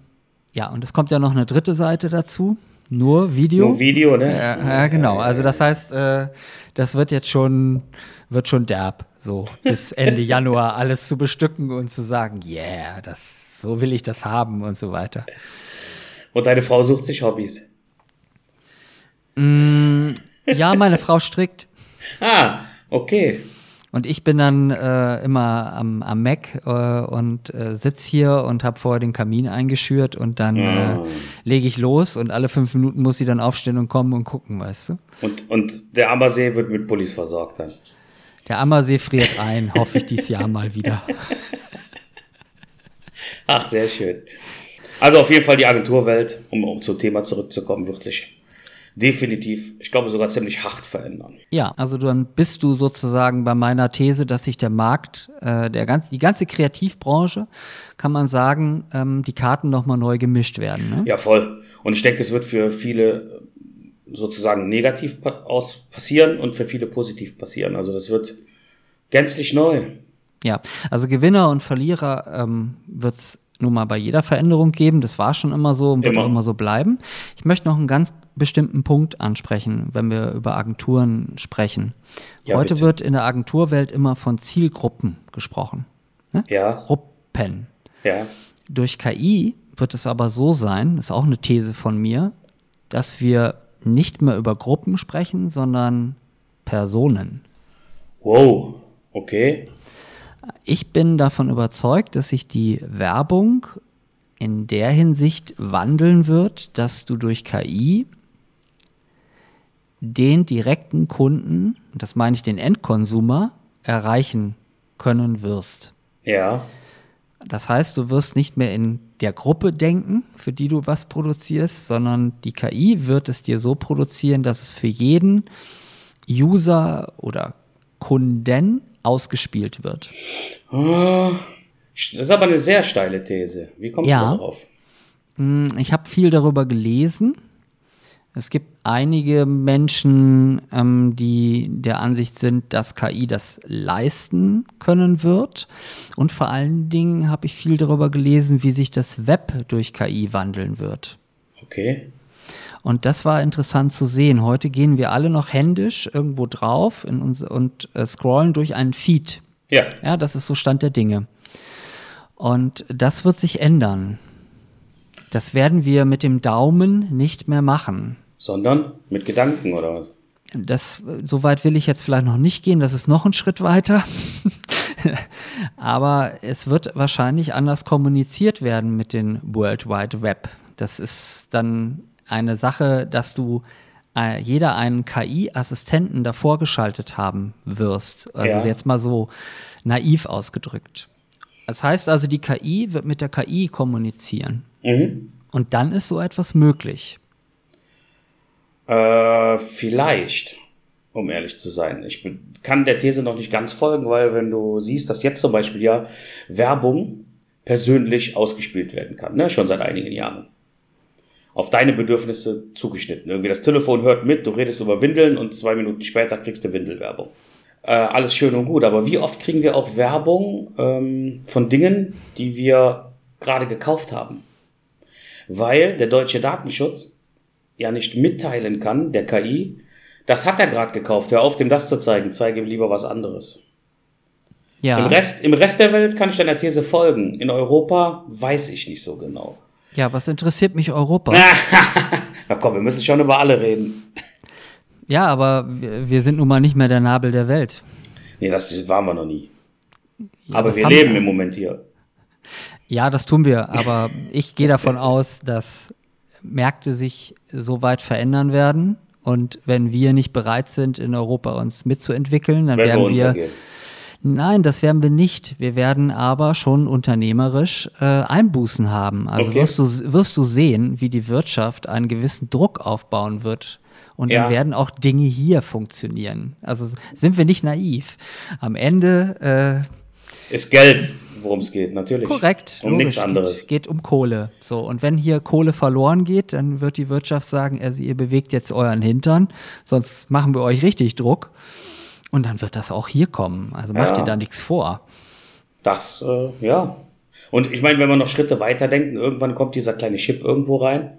ja, und es kommt ja noch eine dritte Seite dazu. Nur Video. Nur Video, ne? Ja, ja genau. Also das heißt, äh, das wird jetzt schon, wird schon derb, so bis Ende Januar alles zu bestücken und zu sagen, yeah, das, so will ich das haben und so weiter. Und deine Frau sucht sich Hobbys? Mm, ja, meine Frau strickt. Ah, okay. Und ich bin dann äh, immer am, am Mac äh, und äh, sitz hier und habe vorher den Kamin eingeschürt und dann oh. lege ich los und alle fünf Minuten muss sie dann aufstehen und kommen und gucken, weißt du? Und, und der Ammersee wird mit Pullis versorgt dann? Der Ammersee friert ein, hoffe ich dieses Jahr mal wieder. Ach, sehr schön. Also auf jeden Fall die Agenturwelt, um, um zum Thema zurückzukommen, wird sich definitiv, ich glaube sogar ziemlich hart verändern. Ja, also dann bist du sozusagen bei meiner These, dass sich der Markt, äh, der ganz, die ganze Kreativbranche, kann man sagen, ähm, die Karten nochmal neu gemischt werden. Ne? Ja, voll. Und ich denke, es wird für viele sozusagen negativ aus passieren und für viele positiv passieren. Also das wird gänzlich neu. Ja, also Gewinner und Verlierer ähm, wird es nun mal bei jeder Veränderung geben. Das war schon immer so und wird immer. auch immer so bleiben. Ich möchte noch einen ganz bestimmten Punkt ansprechen, wenn wir über Agenturen sprechen. Ja, Heute bitte. wird in der Agenturwelt immer von Zielgruppen gesprochen. Ne? Ja. Gruppen. Ja. Durch KI wird es aber so sein, das ist auch eine These von mir, dass wir nicht mehr über Gruppen sprechen, sondern Personen. Wow, okay. Ich bin davon überzeugt, dass sich die Werbung in der Hinsicht wandeln wird, dass du durch KI den direkten Kunden, das meine ich den Endkonsumer, erreichen können wirst. Ja. Das heißt, du wirst nicht mehr in der Gruppe denken, für die du was produzierst, sondern die KI wird es dir so produzieren, dass es für jeden User oder Kunden ausgespielt wird. Oh, das ist aber eine sehr steile These. Wie kommst ja. du darauf? Hm, ich habe viel darüber gelesen es gibt einige Menschen, ähm, die der Ansicht sind, dass KI das leisten können wird. Und vor allen Dingen habe ich viel darüber gelesen, wie sich das Web durch KI wandeln wird. Okay. Und das war interessant zu sehen. Heute gehen wir alle noch händisch irgendwo drauf uns, und äh, scrollen durch einen Feed. Ja. Ja, das ist so Stand der Dinge. Und das wird sich ändern. Das werden wir mit dem Daumen nicht mehr machen. Sondern mit Gedanken oder was? Das, so weit will ich jetzt vielleicht noch nicht gehen, das ist noch ein Schritt weiter. Aber es wird wahrscheinlich anders kommuniziert werden mit dem World Wide Web. Das ist dann eine Sache, dass du äh, jeder einen KI-Assistenten davor geschaltet haben wirst. Also Ja. jetzt mal so naiv ausgedrückt. Das heißt also, die KI wird mit der KI kommunizieren. Mhm. Und dann ist so etwas möglich. Äh, vielleicht, um ehrlich zu sein. Ich kann der These noch nicht ganz folgen, weil wenn du siehst, dass jetzt zum Beispiel ja Werbung persönlich ausgespielt werden kann, ne? schon seit einigen Jahren. Auf deine Bedürfnisse zugeschnitten. Irgendwie das Telefon hört mit, du redest über Windeln und zwei Minuten später kriegst du Windelwerbung. Äh, alles schön und gut, aber wie oft kriegen wir auch Werbung ähm, von Dingen, die wir gerade gekauft haben? Weil der deutsche Datenschutz ja nicht mitteilen kann, der KI, das hat er gerade gekauft, hör auf, dem das zu zeigen, zeige ihm lieber was anderes. Ja. Im, Rest, Im Rest der Welt kann ich deiner These folgen. In Europa weiß ich nicht so genau. Ja, was interessiert mich Europa? Na komm, wir müssen schon über alle reden. Ja, aber wir, wir sind nun mal nicht mehr der Nabel der Welt. Nee, das waren wir noch nie. Ja, Aber wir leben im Moment hier. Ja, das tun wir, aber ich gehe davon aus, dass Märkte sich so weit verändern werden. Und wenn wir nicht bereit sind, in Europa uns mitzuentwickeln, dann wir werden wir. untergehen. Nein, das werden wir nicht. Wir werden aber schon unternehmerisch äh, Einbußen haben. Also Okay. wirst, du, wirst du sehen, wie die Wirtschaft einen gewissen Druck aufbauen wird. Und Ja. dann werden auch Dinge hier funktionieren. Also sind wir nicht naiv. Am Ende äh, Ist Geld, worum es geht, natürlich. Korrekt. Um nichts anderes. Geht, geht um Kohle. So. Und wenn hier Kohle verloren geht, dann wird die Wirtschaft sagen, also ihr bewegt jetzt euren Hintern, sonst machen wir euch richtig Druck. Und dann wird das auch hier kommen. Also macht Ja. ihr da nichts vor. Das, äh, ja. Und ich meine, wenn wir noch Schritte weiter denken, irgendwann kommt dieser kleine Chip irgendwo rein.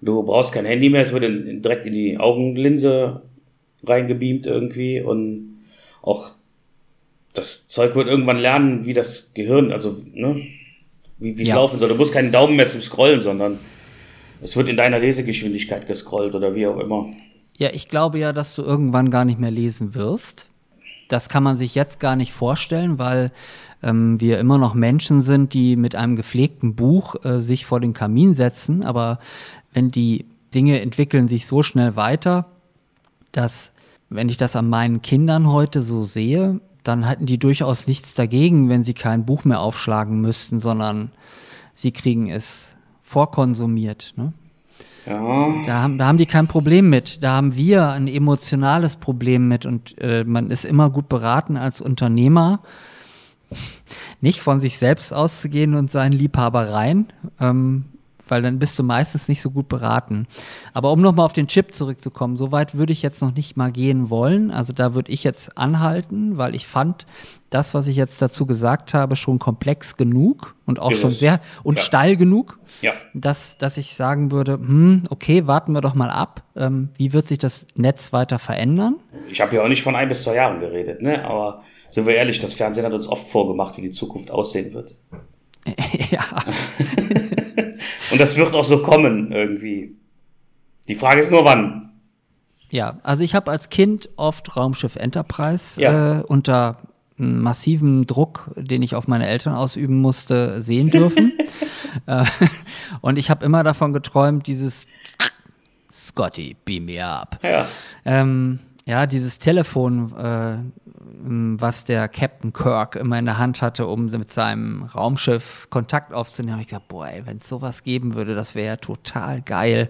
Du brauchst kein Handy mehr, es wird in, direkt in die Augenlinse reingebeamt irgendwie und auch das Zeug wird irgendwann lernen, wie das Gehirn, also ne, wie es Ja. laufen soll. Du musst keinen Daumen mehr zum Scrollen, sondern es wird in deiner Lesegeschwindigkeit gescrollt oder wie auch immer. Ja, ich glaube ja, dass du irgendwann gar nicht mehr lesen wirst. Das kann man sich jetzt gar nicht vorstellen, weil ähm, wir immer noch Menschen sind, die mit einem gepflegten Buch äh, sich vor den Kamin setzen. Aber wenn die Dinge entwickeln sich so schnell weiter, dass, wenn ich das an meinen Kindern heute so sehe, dann hätten die durchaus nichts dagegen, wenn sie kein Buch mehr aufschlagen müssten, sondern sie kriegen es vorkonsumiert. Ne? Ja, Da haben, da haben die kein Problem mit. Da haben wir ein emotionales Problem mit und äh, man ist immer gut beraten als Unternehmer, nicht von sich selbst auszugehen und seinen Liebhabereien, ähm, weil dann bist du meistens nicht so gut beraten. Aber um nochmal auf den Chip zurückzukommen, so weit würde ich jetzt noch nicht mal gehen wollen. Also da würde ich jetzt anhalten, weil ich fand das, was ich jetzt dazu gesagt habe, schon komplex genug und auch schon Gewiss. sehr und Ja. steil genug ja. dass, dass ich sagen würde, hm, okay, warten wir doch mal ab, ähm, wie wird sich das Netz weiter verändern? Ich habe ja auch nicht von ein bis zwei Jahren geredet, ne? Aber sind wir ehrlich, das Fernsehen hat uns oft vorgemacht, wie die Zukunft aussehen wird. ja, Und das wird auch so kommen irgendwie. Die Frage ist nur wann. ja, also ich habe als Kind oft Raumschiff Enterprise Ja. äh, unter massivem Druck, den ich auf meine Eltern ausüben musste, sehen dürfen. äh, und ich habe immer davon geträumt, dieses Scotty, beam me up. Ja. Ähm, ja, dieses Telefon, äh, was der Captain Kirk immer in der Hand hatte, um mit seinem Raumschiff Kontakt aufzunehmen, habe ich gedacht, boah, wenn es sowas geben würde, das wäre ja total geil.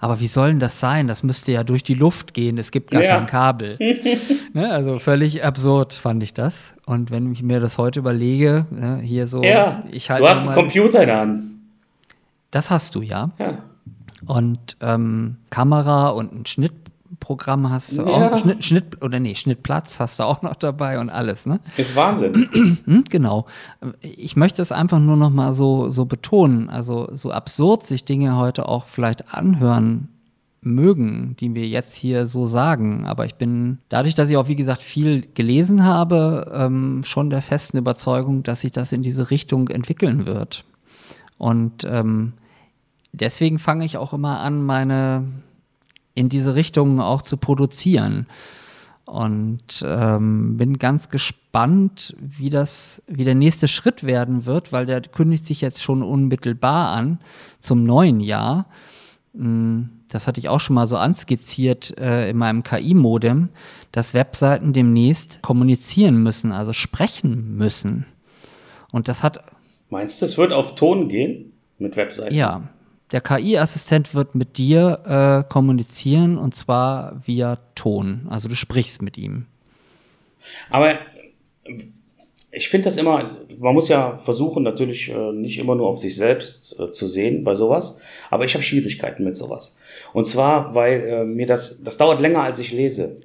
Aber wie soll denn das sein? Das müsste ja durch die Luft gehen. Es gibt gar Ja. kein Kabel. ne? Also völlig absurd fand ich das. Und wenn ich mir das heute überlege, ne, hier so, Ja. ich halte du hast einen Computer in der Hand. das hast du ja. Ja. Und ähm, Kamera und ein Schnittprogramm hast du Ja. auch. Schnitt, Schnitt, oder nee, Schnittplatz hast du auch noch dabei und alles, ne? Ist Wahnsinn. Hm, genau. Ich möchte es einfach nur noch mal so, so betonen. Also so absurd sich Dinge heute auch vielleicht anhören mögen, die wir jetzt hier so sagen. Aber ich bin, dadurch, dass ich auch, wie gesagt, viel gelesen habe, ähm, schon der festen Überzeugung, dass sich das in diese Richtung entwickeln wird. Und ähm, deswegen fange ich auch immer an, meine in diese Richtung auch zu produzieren. Und ähm, bin ganz gespannt, wie das, wie der nächste Schritt werden wird, weil der kündigt sich jetzt schon unmittelbar an zum neuen Jahr. Hm, das hatte ich auch schon mal so anskizziert äh, in meinem KI-Modem, dass Webseiten demnächst kommunizieren müssen, also sprechen müssen. Und das hat. Meinst du, es wird auf Ton gehen mit Webseiten? Ja, der KI-Assistent wird mit dir äh, kommunizieren und zwar via Ton. Also du sprichst mit ihm. Aber ich finde das immer, man muss ja versuchen, natürlich äh, nicht immer nur auf sich selbst äh, zu sehen bei sowas, aber ich habe Schwierigkeiten mit sowas. Und zwar, weil äh, mir das, das dauert länger, als ich lese.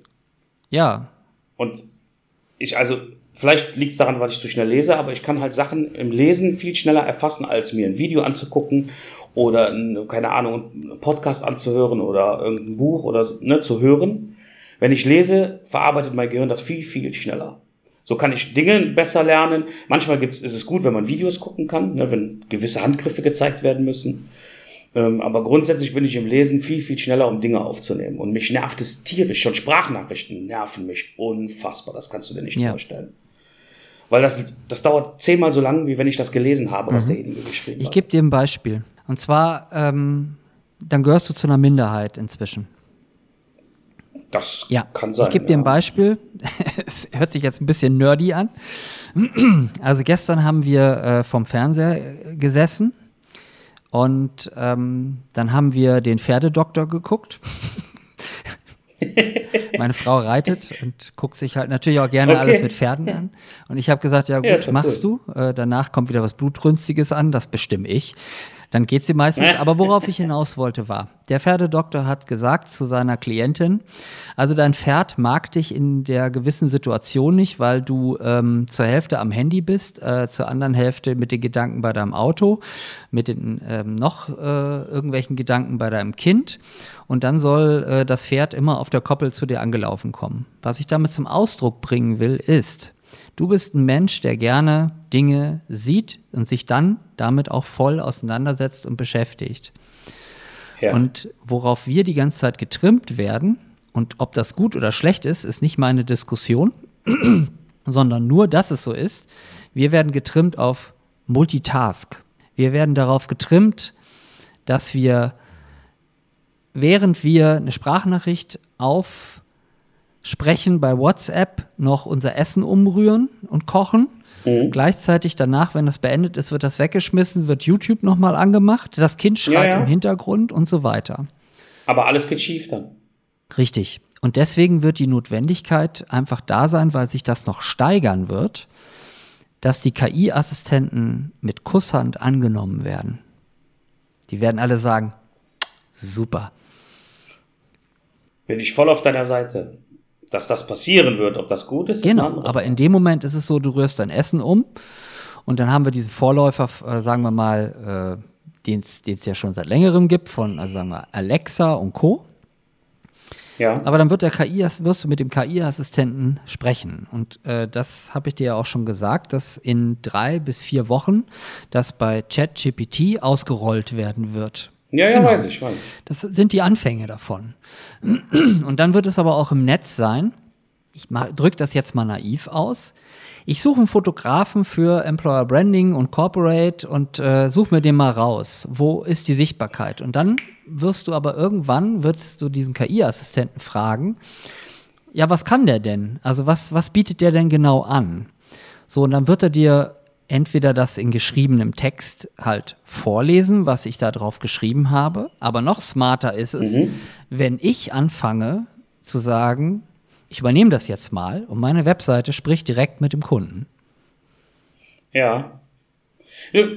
Ja. Und ich, also, vielleicht liegt es daran, weil ich zu schnell lese, aber ich kann halt Sachen im Lesen viel schneller erfassen, als mir ein Video anzugucken oder, keine Ahnung, einen Podcast anzuhören oder irgendein Buch oder ne, zu hören. Wenn ich lese, verarbeitet mein Gehirn das viel, viel schneller. So kann ich Dinge besser lernen. Manchmal gibt's, ist es gut, wenn man Videos gucken kann, ne, wenn gewisse Handgriffe gezeigt werden müssen. Ähm, aber grundsätzlich bin ich im Lesen viel, viel schneller, um Dinge aufzunehmen. Und mich nervt es tierisch. Schon Sprachnachrichten nerven mich unfassbar. Das kannst du dir nicht ja. vorstellen. Weil das, das dauert zehnmal so lang, wie wenn ich das gelesen habe, was mhm. derjenige geschrieben hat. Ich gebe dir ein Beispiel. Und zwar, ähm, dann gehörst du zu einer Minderheit inzwischen. Das ja. kann sein. Ich gebe dir ein Beispiel. es hört sich jetzt ein bisschen nerdy an. Also gestern haben wir äh, vom Fernseher gesessen und ähm, dann haben wir den Pferdedoktor geguckt. Meine Frau reitet und guckt sich halt natürlich auch gerne okay. alles mit Pferden an. Und ich habe gesagt, ja gut, ja, machst cool. du. Äh, danach kommt wieder was Blutrünstiges an, das bestimme ich. Dann geht sie meistens. Aber worauf ich hinaus wollte, war, der Pferdedoktor hat gesagt zu seiner Klientin, also dein Pferd mag dich in der gewissen Situation nicht, weil du ähm, zur Hälfte am Handy bist, äh, zur anderen Hälfte mit den Gedanken bei deinem Auto, mit den ähm, noch äh, irgendwelchen Gedanken bei deinem Kind. Und dann soll äh, das Pferd immer auf der Koppel zu dir angelaufen kommen. Was ich damit zum Ausdruck bringen will, ist, Du bist ein Mensch, der gerne Dinge sieht und sich dann damit auch voll auseinandersetzt und beschäftigt. Ja. Und worauf wir die ganze Zeit getrimmt werden, und ob das gut oder schlecht ist, ist nicht meine Diskussion, sondern nur, dass es so ist. Wir werden getrimmt auf Multitask. Wir werden darauf getrimmt, dass wir, während wir eine Sprachnachricht auf sprechen bei WhatsApp noch unser Essen umrühren und kochen. Mhm. Gleichzeitig danach, wenn das beendet ist, wird das weggeschmissen, wird YouTube nochmal angemacht, das Kind schreit ja, ja. im Hintergrund und so weiter. Aber alles geht schief dann. Richtig. Und deswegen wird die Notwendigkeit einfach da sein, weil sich das noch steigern wird, dass die KI-Assistenten mit Kusshand angenommen werden. Die werden alle sagen, super. Bin ich voll auf deiner Seite dass das passieren wird. Ob das gut ist, genau. Ist aber in dem Moment ist es so, du rührst dein Essen um und dann haben wir diesen Vorläufer, äh, sagen wir mal, äh, den es ja schon seit längerem gibt, von, also sagen wir, Alexa und Co. Ja. Aber dann wird der KI, wirst du mit dem KI-Assistenten sprechen. Und äh, das habe ich dir ja auch schon gesagt, dass in drei bis vier Wochen das bei ChatGPT ausgerollt werden wird. Ja, ja, genau. weiß ich, weiß. Das sind die Anfänge davon. Und dann wird es aber auch im Netz sein. Ich drücke das jetzt mal naiv aus. Ich suche einen Fotografen für Employer Branding und Corporate und äh, suche mir den mal raus. Wo ist die Sichtbarkeit? Und dann wirst du aber irgendwann, wirst du diesen KI-Assistenten fragen, ja, was kann der denn? Also was, was bietet der denn genau an? So, und dann wird er dir entweder das in geschriebenem Text halt vorlesen, was ich da drauf geschrieben habe, aber noch smarter ist es, mhm. wenn ich anfange zu sagen, ich übernehme das jetzt mal und meine Webseite spricht direkt mit dem Kunden. Ja. ja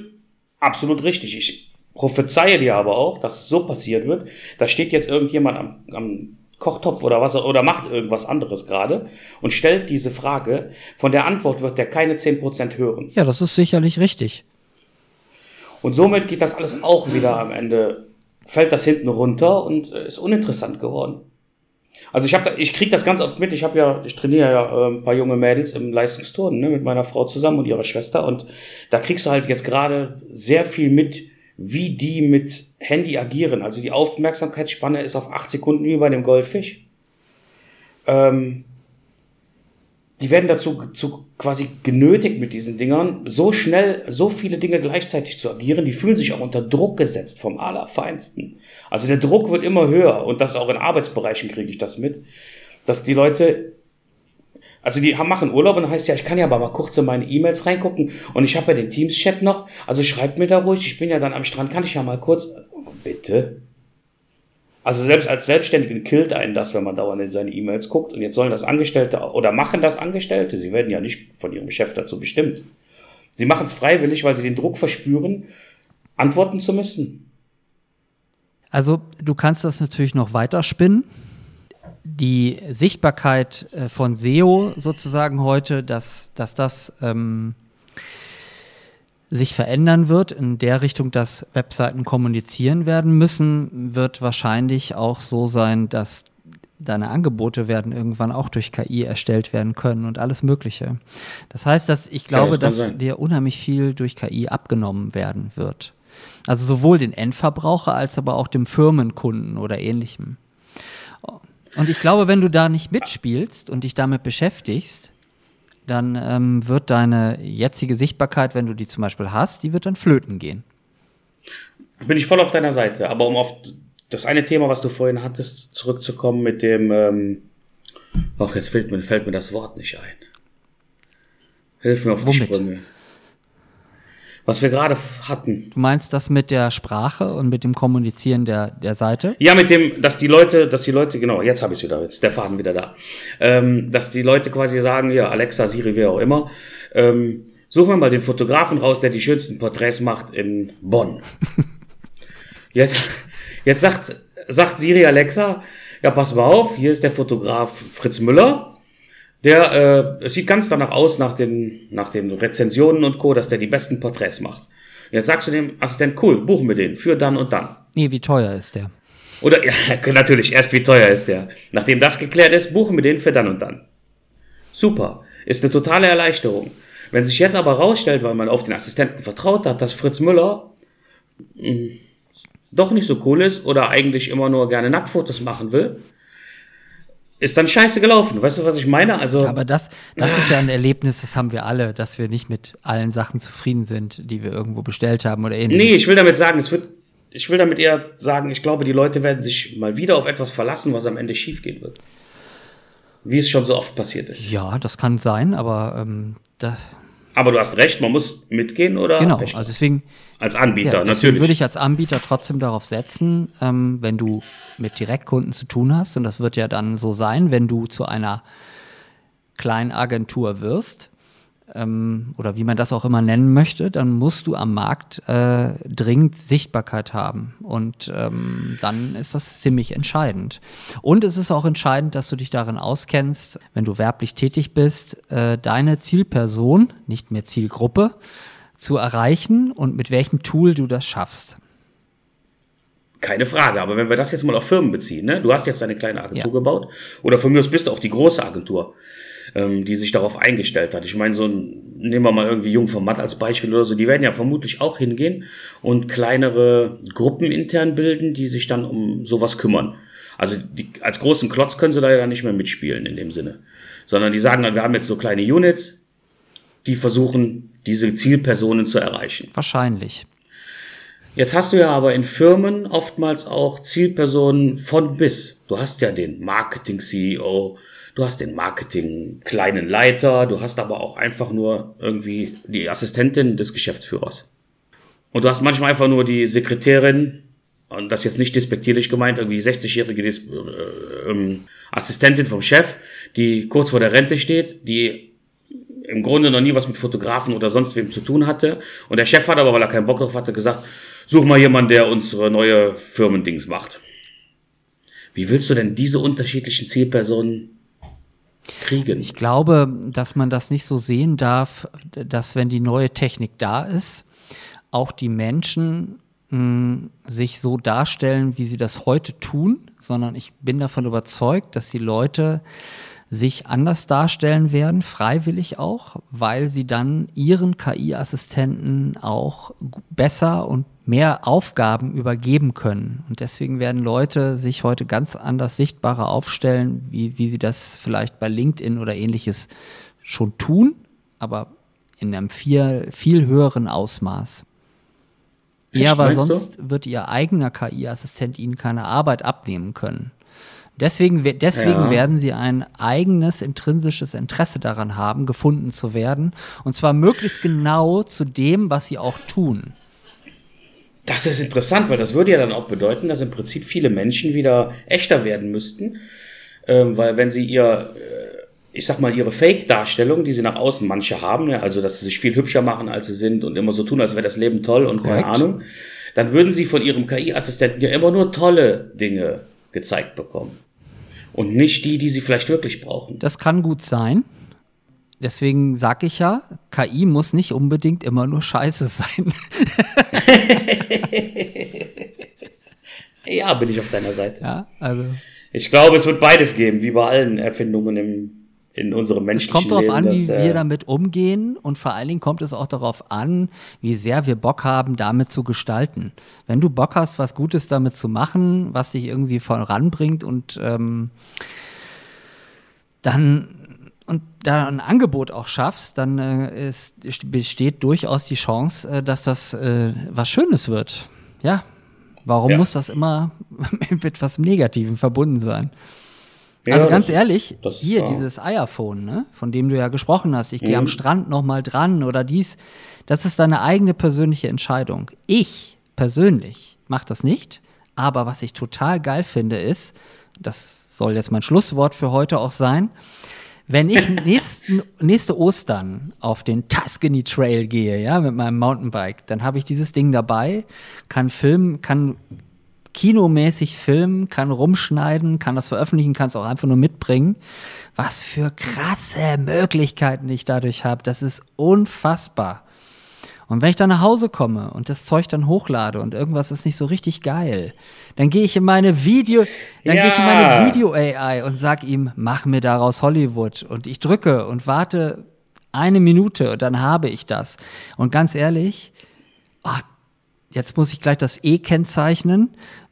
absolut richtig. Ich prophezeie dir aber auch, dass es so passiert wird. Da steht jetzt irgendjemand am, am Kochtopf oder was oder macht irgendwas anderes gerade und stellt diese Frage, von der Antwort wird der keine 10% hören. Ja, das ist sicherlich richtig. Und somit geht das alles auch wieder am Ende, fällt das hinten runter und äh, ist uninteressant geworden. Also ich habe, ich kriege das ganz oft mit. Ich habe ja, ich trainiere ja äh, ein paar junge Mädels im Leistungsturnen ne, mit meiner Frau zusammen und ihrer Schwester und da kriegst du halt jetzt gerade sehr viel mit, wie die mit Handy agieren. Also die Aufmerksamkeitsspanne ist auf acht Sekunden wie bei dem Goldfisch. Ähm, die werden dazu zu quasi genötigt mit diesen Dingern, so schnell, so viele Dinge gleichzeitig zu agieren. Die fühlen sich auch unter Druck gesetzt vom Allerfeinsten. Also der Druck wird immer höher und das auch in Arbeitsbereichen kriege ich das mit, dass die Leute also die haben, machen Urlaub und dann heißt ja, ich kann ja aber mal kurz in meine E-Mails reingucken und ich habe ja den Teams-Chat noch. Also schreibt mir da ruhig, ich bin ja dann am Strand, kann ich ja mal kurz. Bitte? Also selbst als Selbstständigen killt einen das, wenn man dauernd in seine E-Mails guckt. Und jetzt sollen das Angestellte oder machen das Angestellte. Sie werden ja nicht von ihrem Chef dazu bestimmt. Sie machen es freiwillig, weil sie den Druck verspüren, antworten zu müssen. Also du kannst das natürlich noch weiter spinnen. Die Sichtbarkeit äh, von SEO sozusagen heute, dass, dass das ähm, sich verändern wird in der Richtung, dass Webseiten kommunizieren werden müssen, wird wahrscheinlich auch so sein, dass deine Angebote werden irgendwann auch durch KI erstellt werden können und alles Mögliche. Das heißt, dass ich glaube, ja, das dass dir unheimlich viel durch KI abgenommen werden wird. Also sowohl den Endverbraucher als aber auch dem Firmenkunden oder ähnlichem. Und ich glaube, wenn du da nicht mitspielst und dich damit beschäftigst, dann ähm, wird deine jetzige Sichtbarkeit, wenn du die zum Beispiel hast, die wird dann flöten gehen. Bin ich voll auf deiner Seite. Aber um auf das eine Thema, was du vorhin hattest, zurückzukommen mit dem, ähm, ach, jetzt fällt mir, fällt mir das Wort nicht ein. Hilf mir auf Womit? die Sprünge was wir gerade hatten. Du meinst das mit der Sprache und mit dem Kommunizieren der, der Seite? Ja, mit dem, dass die Leute, dass die Leute, genau, jetzt habe ich wieder, jetzt der Faden wieder da, ähm, dass die Leute quasi sagen, ja, Alexa, Siri, wer auch immer, ähm, suchen wir mal den Fotografen raus, der die schönsten Porträts macht in Bonn. jetzt, jetzt sagt, sagt Siri Alexa, ja, pass mal auf, hier ist der Fotograf Fritz Müller der, äh, es sieht ganz danach aus, nach den, nach den Rezensionen und Co., dass der die besten Porträts macht. Jetzt sagst du dem Assistent, cool, buchen wir den für dann und dann. Nee, wie teuer ist der? Oder, ja, natürlich, erst wie teuer ist der. Nachdem das geklärt ist, buchen wir den für dann und dann. Super. Ist eine totale Erleichterung. Wenn sich jetzt aber rausstellt, weil man auf den Assistenten vertraut hat, dass Fritz Müller mh, hm, doch nicht so cool ist oder eigentlich immer nur gerne Nacktfotos machen will, ist dann scheiße gelaufen. Weißt du, was ich meine? Also, aber das, das ah. ist ja ein Erlebnis, das haben wir alle, dass wir nicht mit allen Sachen zufrieden sind, die wir irgendwo bestellt haben oder ähnliches. Nee, ich will damit sagen, es wird, ich will damit eher sagen, ich glaube, die Leute werden sich mal wieder auf etwas verlassen, was am Ende schiefgehen wird. Wie es schon so oft passiert ist. Ja, das kann sein, aber ähm, da, aber du hast recht, man muss mitgehen oder? Genau, also deswegen. Als Anbieter, ja, natürlich. würde ich als Anbieter trotzdem darauf setzen, ähm, wenn du mit Direktkunden zu tun hast, und das wird ja dann so sein, wenn du zu einer kleinen Agentur wirst, ähm, oder wie man das auch immer nennen möchte, dann musst du am Markt äh, dringend Sichtbarkeit haben. Und ähm, dann ist das ziemlich entscheidend. Und es ist auch entscheidend, dass du dich darin auskennst, wenn du werblich tätig bist, äh, deine Zielperson, nicht mehr Zielgruppe, zu erreichen und mit welchem Tool du das schaffst. Keine Frage, aber wenn wir das jetzt mal auf Firmen beziehen, ne? du hast jetzt eine kleine Agentur ja. gebaut oder von mir aus bist du auch die große Agentur ähm, die sich darauf eingestellt hat. Ich meine, so ein, nehmen wir mal irgendwie Jung vom Matt als Beispiel oder so, die werden ja vermutlich auch hingehen und kleinere Gruppen intern bilden, die sich dann um sowas kümmern. Also die, als großen Klotz können sie da ja nicht mehr mitspielen in dem Sinne. Sondern die sagen dann, wir haben jetzt so kleine Units, die versuchen, diese Zielpersonen zu erreichen. Wahrscheinlich. Jetzt hast du ja aber in Firmen oftmals auch Zielpersonen von bis. Du hast ja den Marketing-CEO, du hast den Marketing kleinen Leiter, du hast aber auch einfach nur irgendwie die Assistentin des Geschäftsführers. Und du hast manchmal einfach nur die Sekretärin, und das jetzt nicht despektierlich gemeint, irgendwie 60-jährige äh, ähm, Assistentin vom Chef, die kurz vor der Rente steht, die im Grunde noch nie was mit Fotografen oder sonst wem zu tun hatte. Und der Chef hat aber, weil er keinen Bock drauf hatte, gesagt, such mal jemanden, der unsere neue Firmendings macht. Wie willst du denn diese unterschiedlichen Zielpersonen kriegen. Ich glaube, dass man das nicht so sehen darf, dass wenn die neue Technik da ist, auch die Menschen mh, hm, sich so darstellen, wie sie das heute tun, sondern ich bin davon überzeugt, dass die Leute sich anders darstellen werden, freiwillig auch, weil sie dann ihren KI-Assistenten auch besser und mehr Aufgaben übergeben können. Und deswegen werden Leute sich heute ganz anders sichtbarer aufstellen, wie, wie sie das vielleicht bei LinkedIn oder ähnliches schon tun, aber in einem viel, viel höheren Ausmaß. Ja, weil sonst du? wird ihr eigener KI-Assistent ihnen keine Arbeit abnehmen können. Deswegen, deswegen ja. werden sie ein eigenes intrinsisches Interesse daran haben, gefunden zu werden. Und zwar möglichst genau zu dem, was sie auch tun. Das ist interessant, weil das würde ja dann auch bedeuten, dass im Prinzip viele Menschen wieder echter werden müssten. Ähm, weil wenn sie ihr, äh, ich sag mal, ihre Fake-Darstellung, die sie nach außen manche haben, ja, also dass sie sich viel hübscher machen, als sie sind und immer so tun, als wäre das Leben toll und Korrekt. keine Ahnung, dann würden sie von ihrem KI-Assistenten ja immer nur tolle Dinge gezeigt bekommen und nicht die, die sie vielleicht wirklich brauchen. Das kann gut sein. Deswegen sage ich ja, KI muss nicht unbedingt immer nur scheiße sein. ja, bin ich auf deiner Seite. Ja, also. Ich glaube, es wird beides geben, wie bei allen Erfindungen im, in unserem menschlichen Leben. Es kommt darauf an, wie dass, wir äh, damit umgehen und vor allen Dingen kommt es auch darauf an, wie sehr wir Bock haben, damit zu gestalten. Wenn du Bock hast, was Gutes damit zu machen, was dich irgendwie voranbringt und ähm, dann und da ein Angebot auch schaffst, dann äh, ist, besteht durchaus die Chance, äh, dass das äh, was Schönes wird. Ja, warum ja. muss das immer mit was Negativem verbunden sein? Ja, also ganz ehrlich, hier dieses Eierphone, ne, von dem du ja gesprochen hast, ich mhm. gehe am Strand nochmal dran oder dies, das ist deine eigene persönliche Entscheidung. Ich persönlich mache das nicht, aber was ich total geil finde ist, das soll jetzt mein Schlusswort für heute auch sein, wenn ich nächsten, nächste Ostern auf den Tuscany Trail gehe, ja, mit meinem Mountainbike, dann habe ich dieses Ding dabei, kann filmen, kann kinomäßig filmen, kann rumschneiden, kann das veröffentlichen, kann es auch einfach nur mitbringen. Was für krasse Möglichkeiten ich dadurch habe, das ist unfassbar. Und wenn ich dann nach Hause komme und das Zeug dann hochlade und irgendwas ist nicht so richtig geil, dann gehe ich in meine Video, dann ja. gehe ich in meine Video AI und sag ihm, mach mir daraus Hollywood und ich drücke und warte eine Minute und dann habe ich das. Und ganz ehrlich, oh, jetzt muss ich gleich das E kennzeichnen,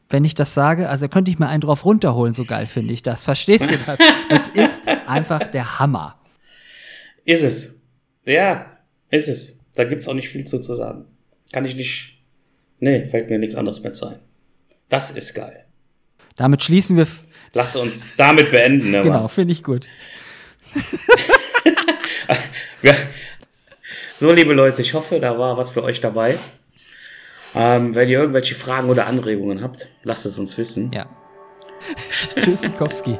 wenn ich das sage, also könnte ich mir einen drauf runterholen, so geil finde ich das. Verstehst du das? es ist einfach der Hammer. Ist es. Ja, ist es. Da gibt es auch nicht viel zu, zu sagen. Kann ich nicht. Nee, fällt mir nichts anderes mehr zu ein. Das ist geil. Damit schließen wir. Lass uns damit beenden. Ne, genau, finde ich gut. so, liebe Leute, ich hoffe, da war was für euch dabei. Ähm, wenn ihr irgendwelche Fragen oder Anregungen habt, lasst es uns wissen. Ja. Tschüss, Sikowski.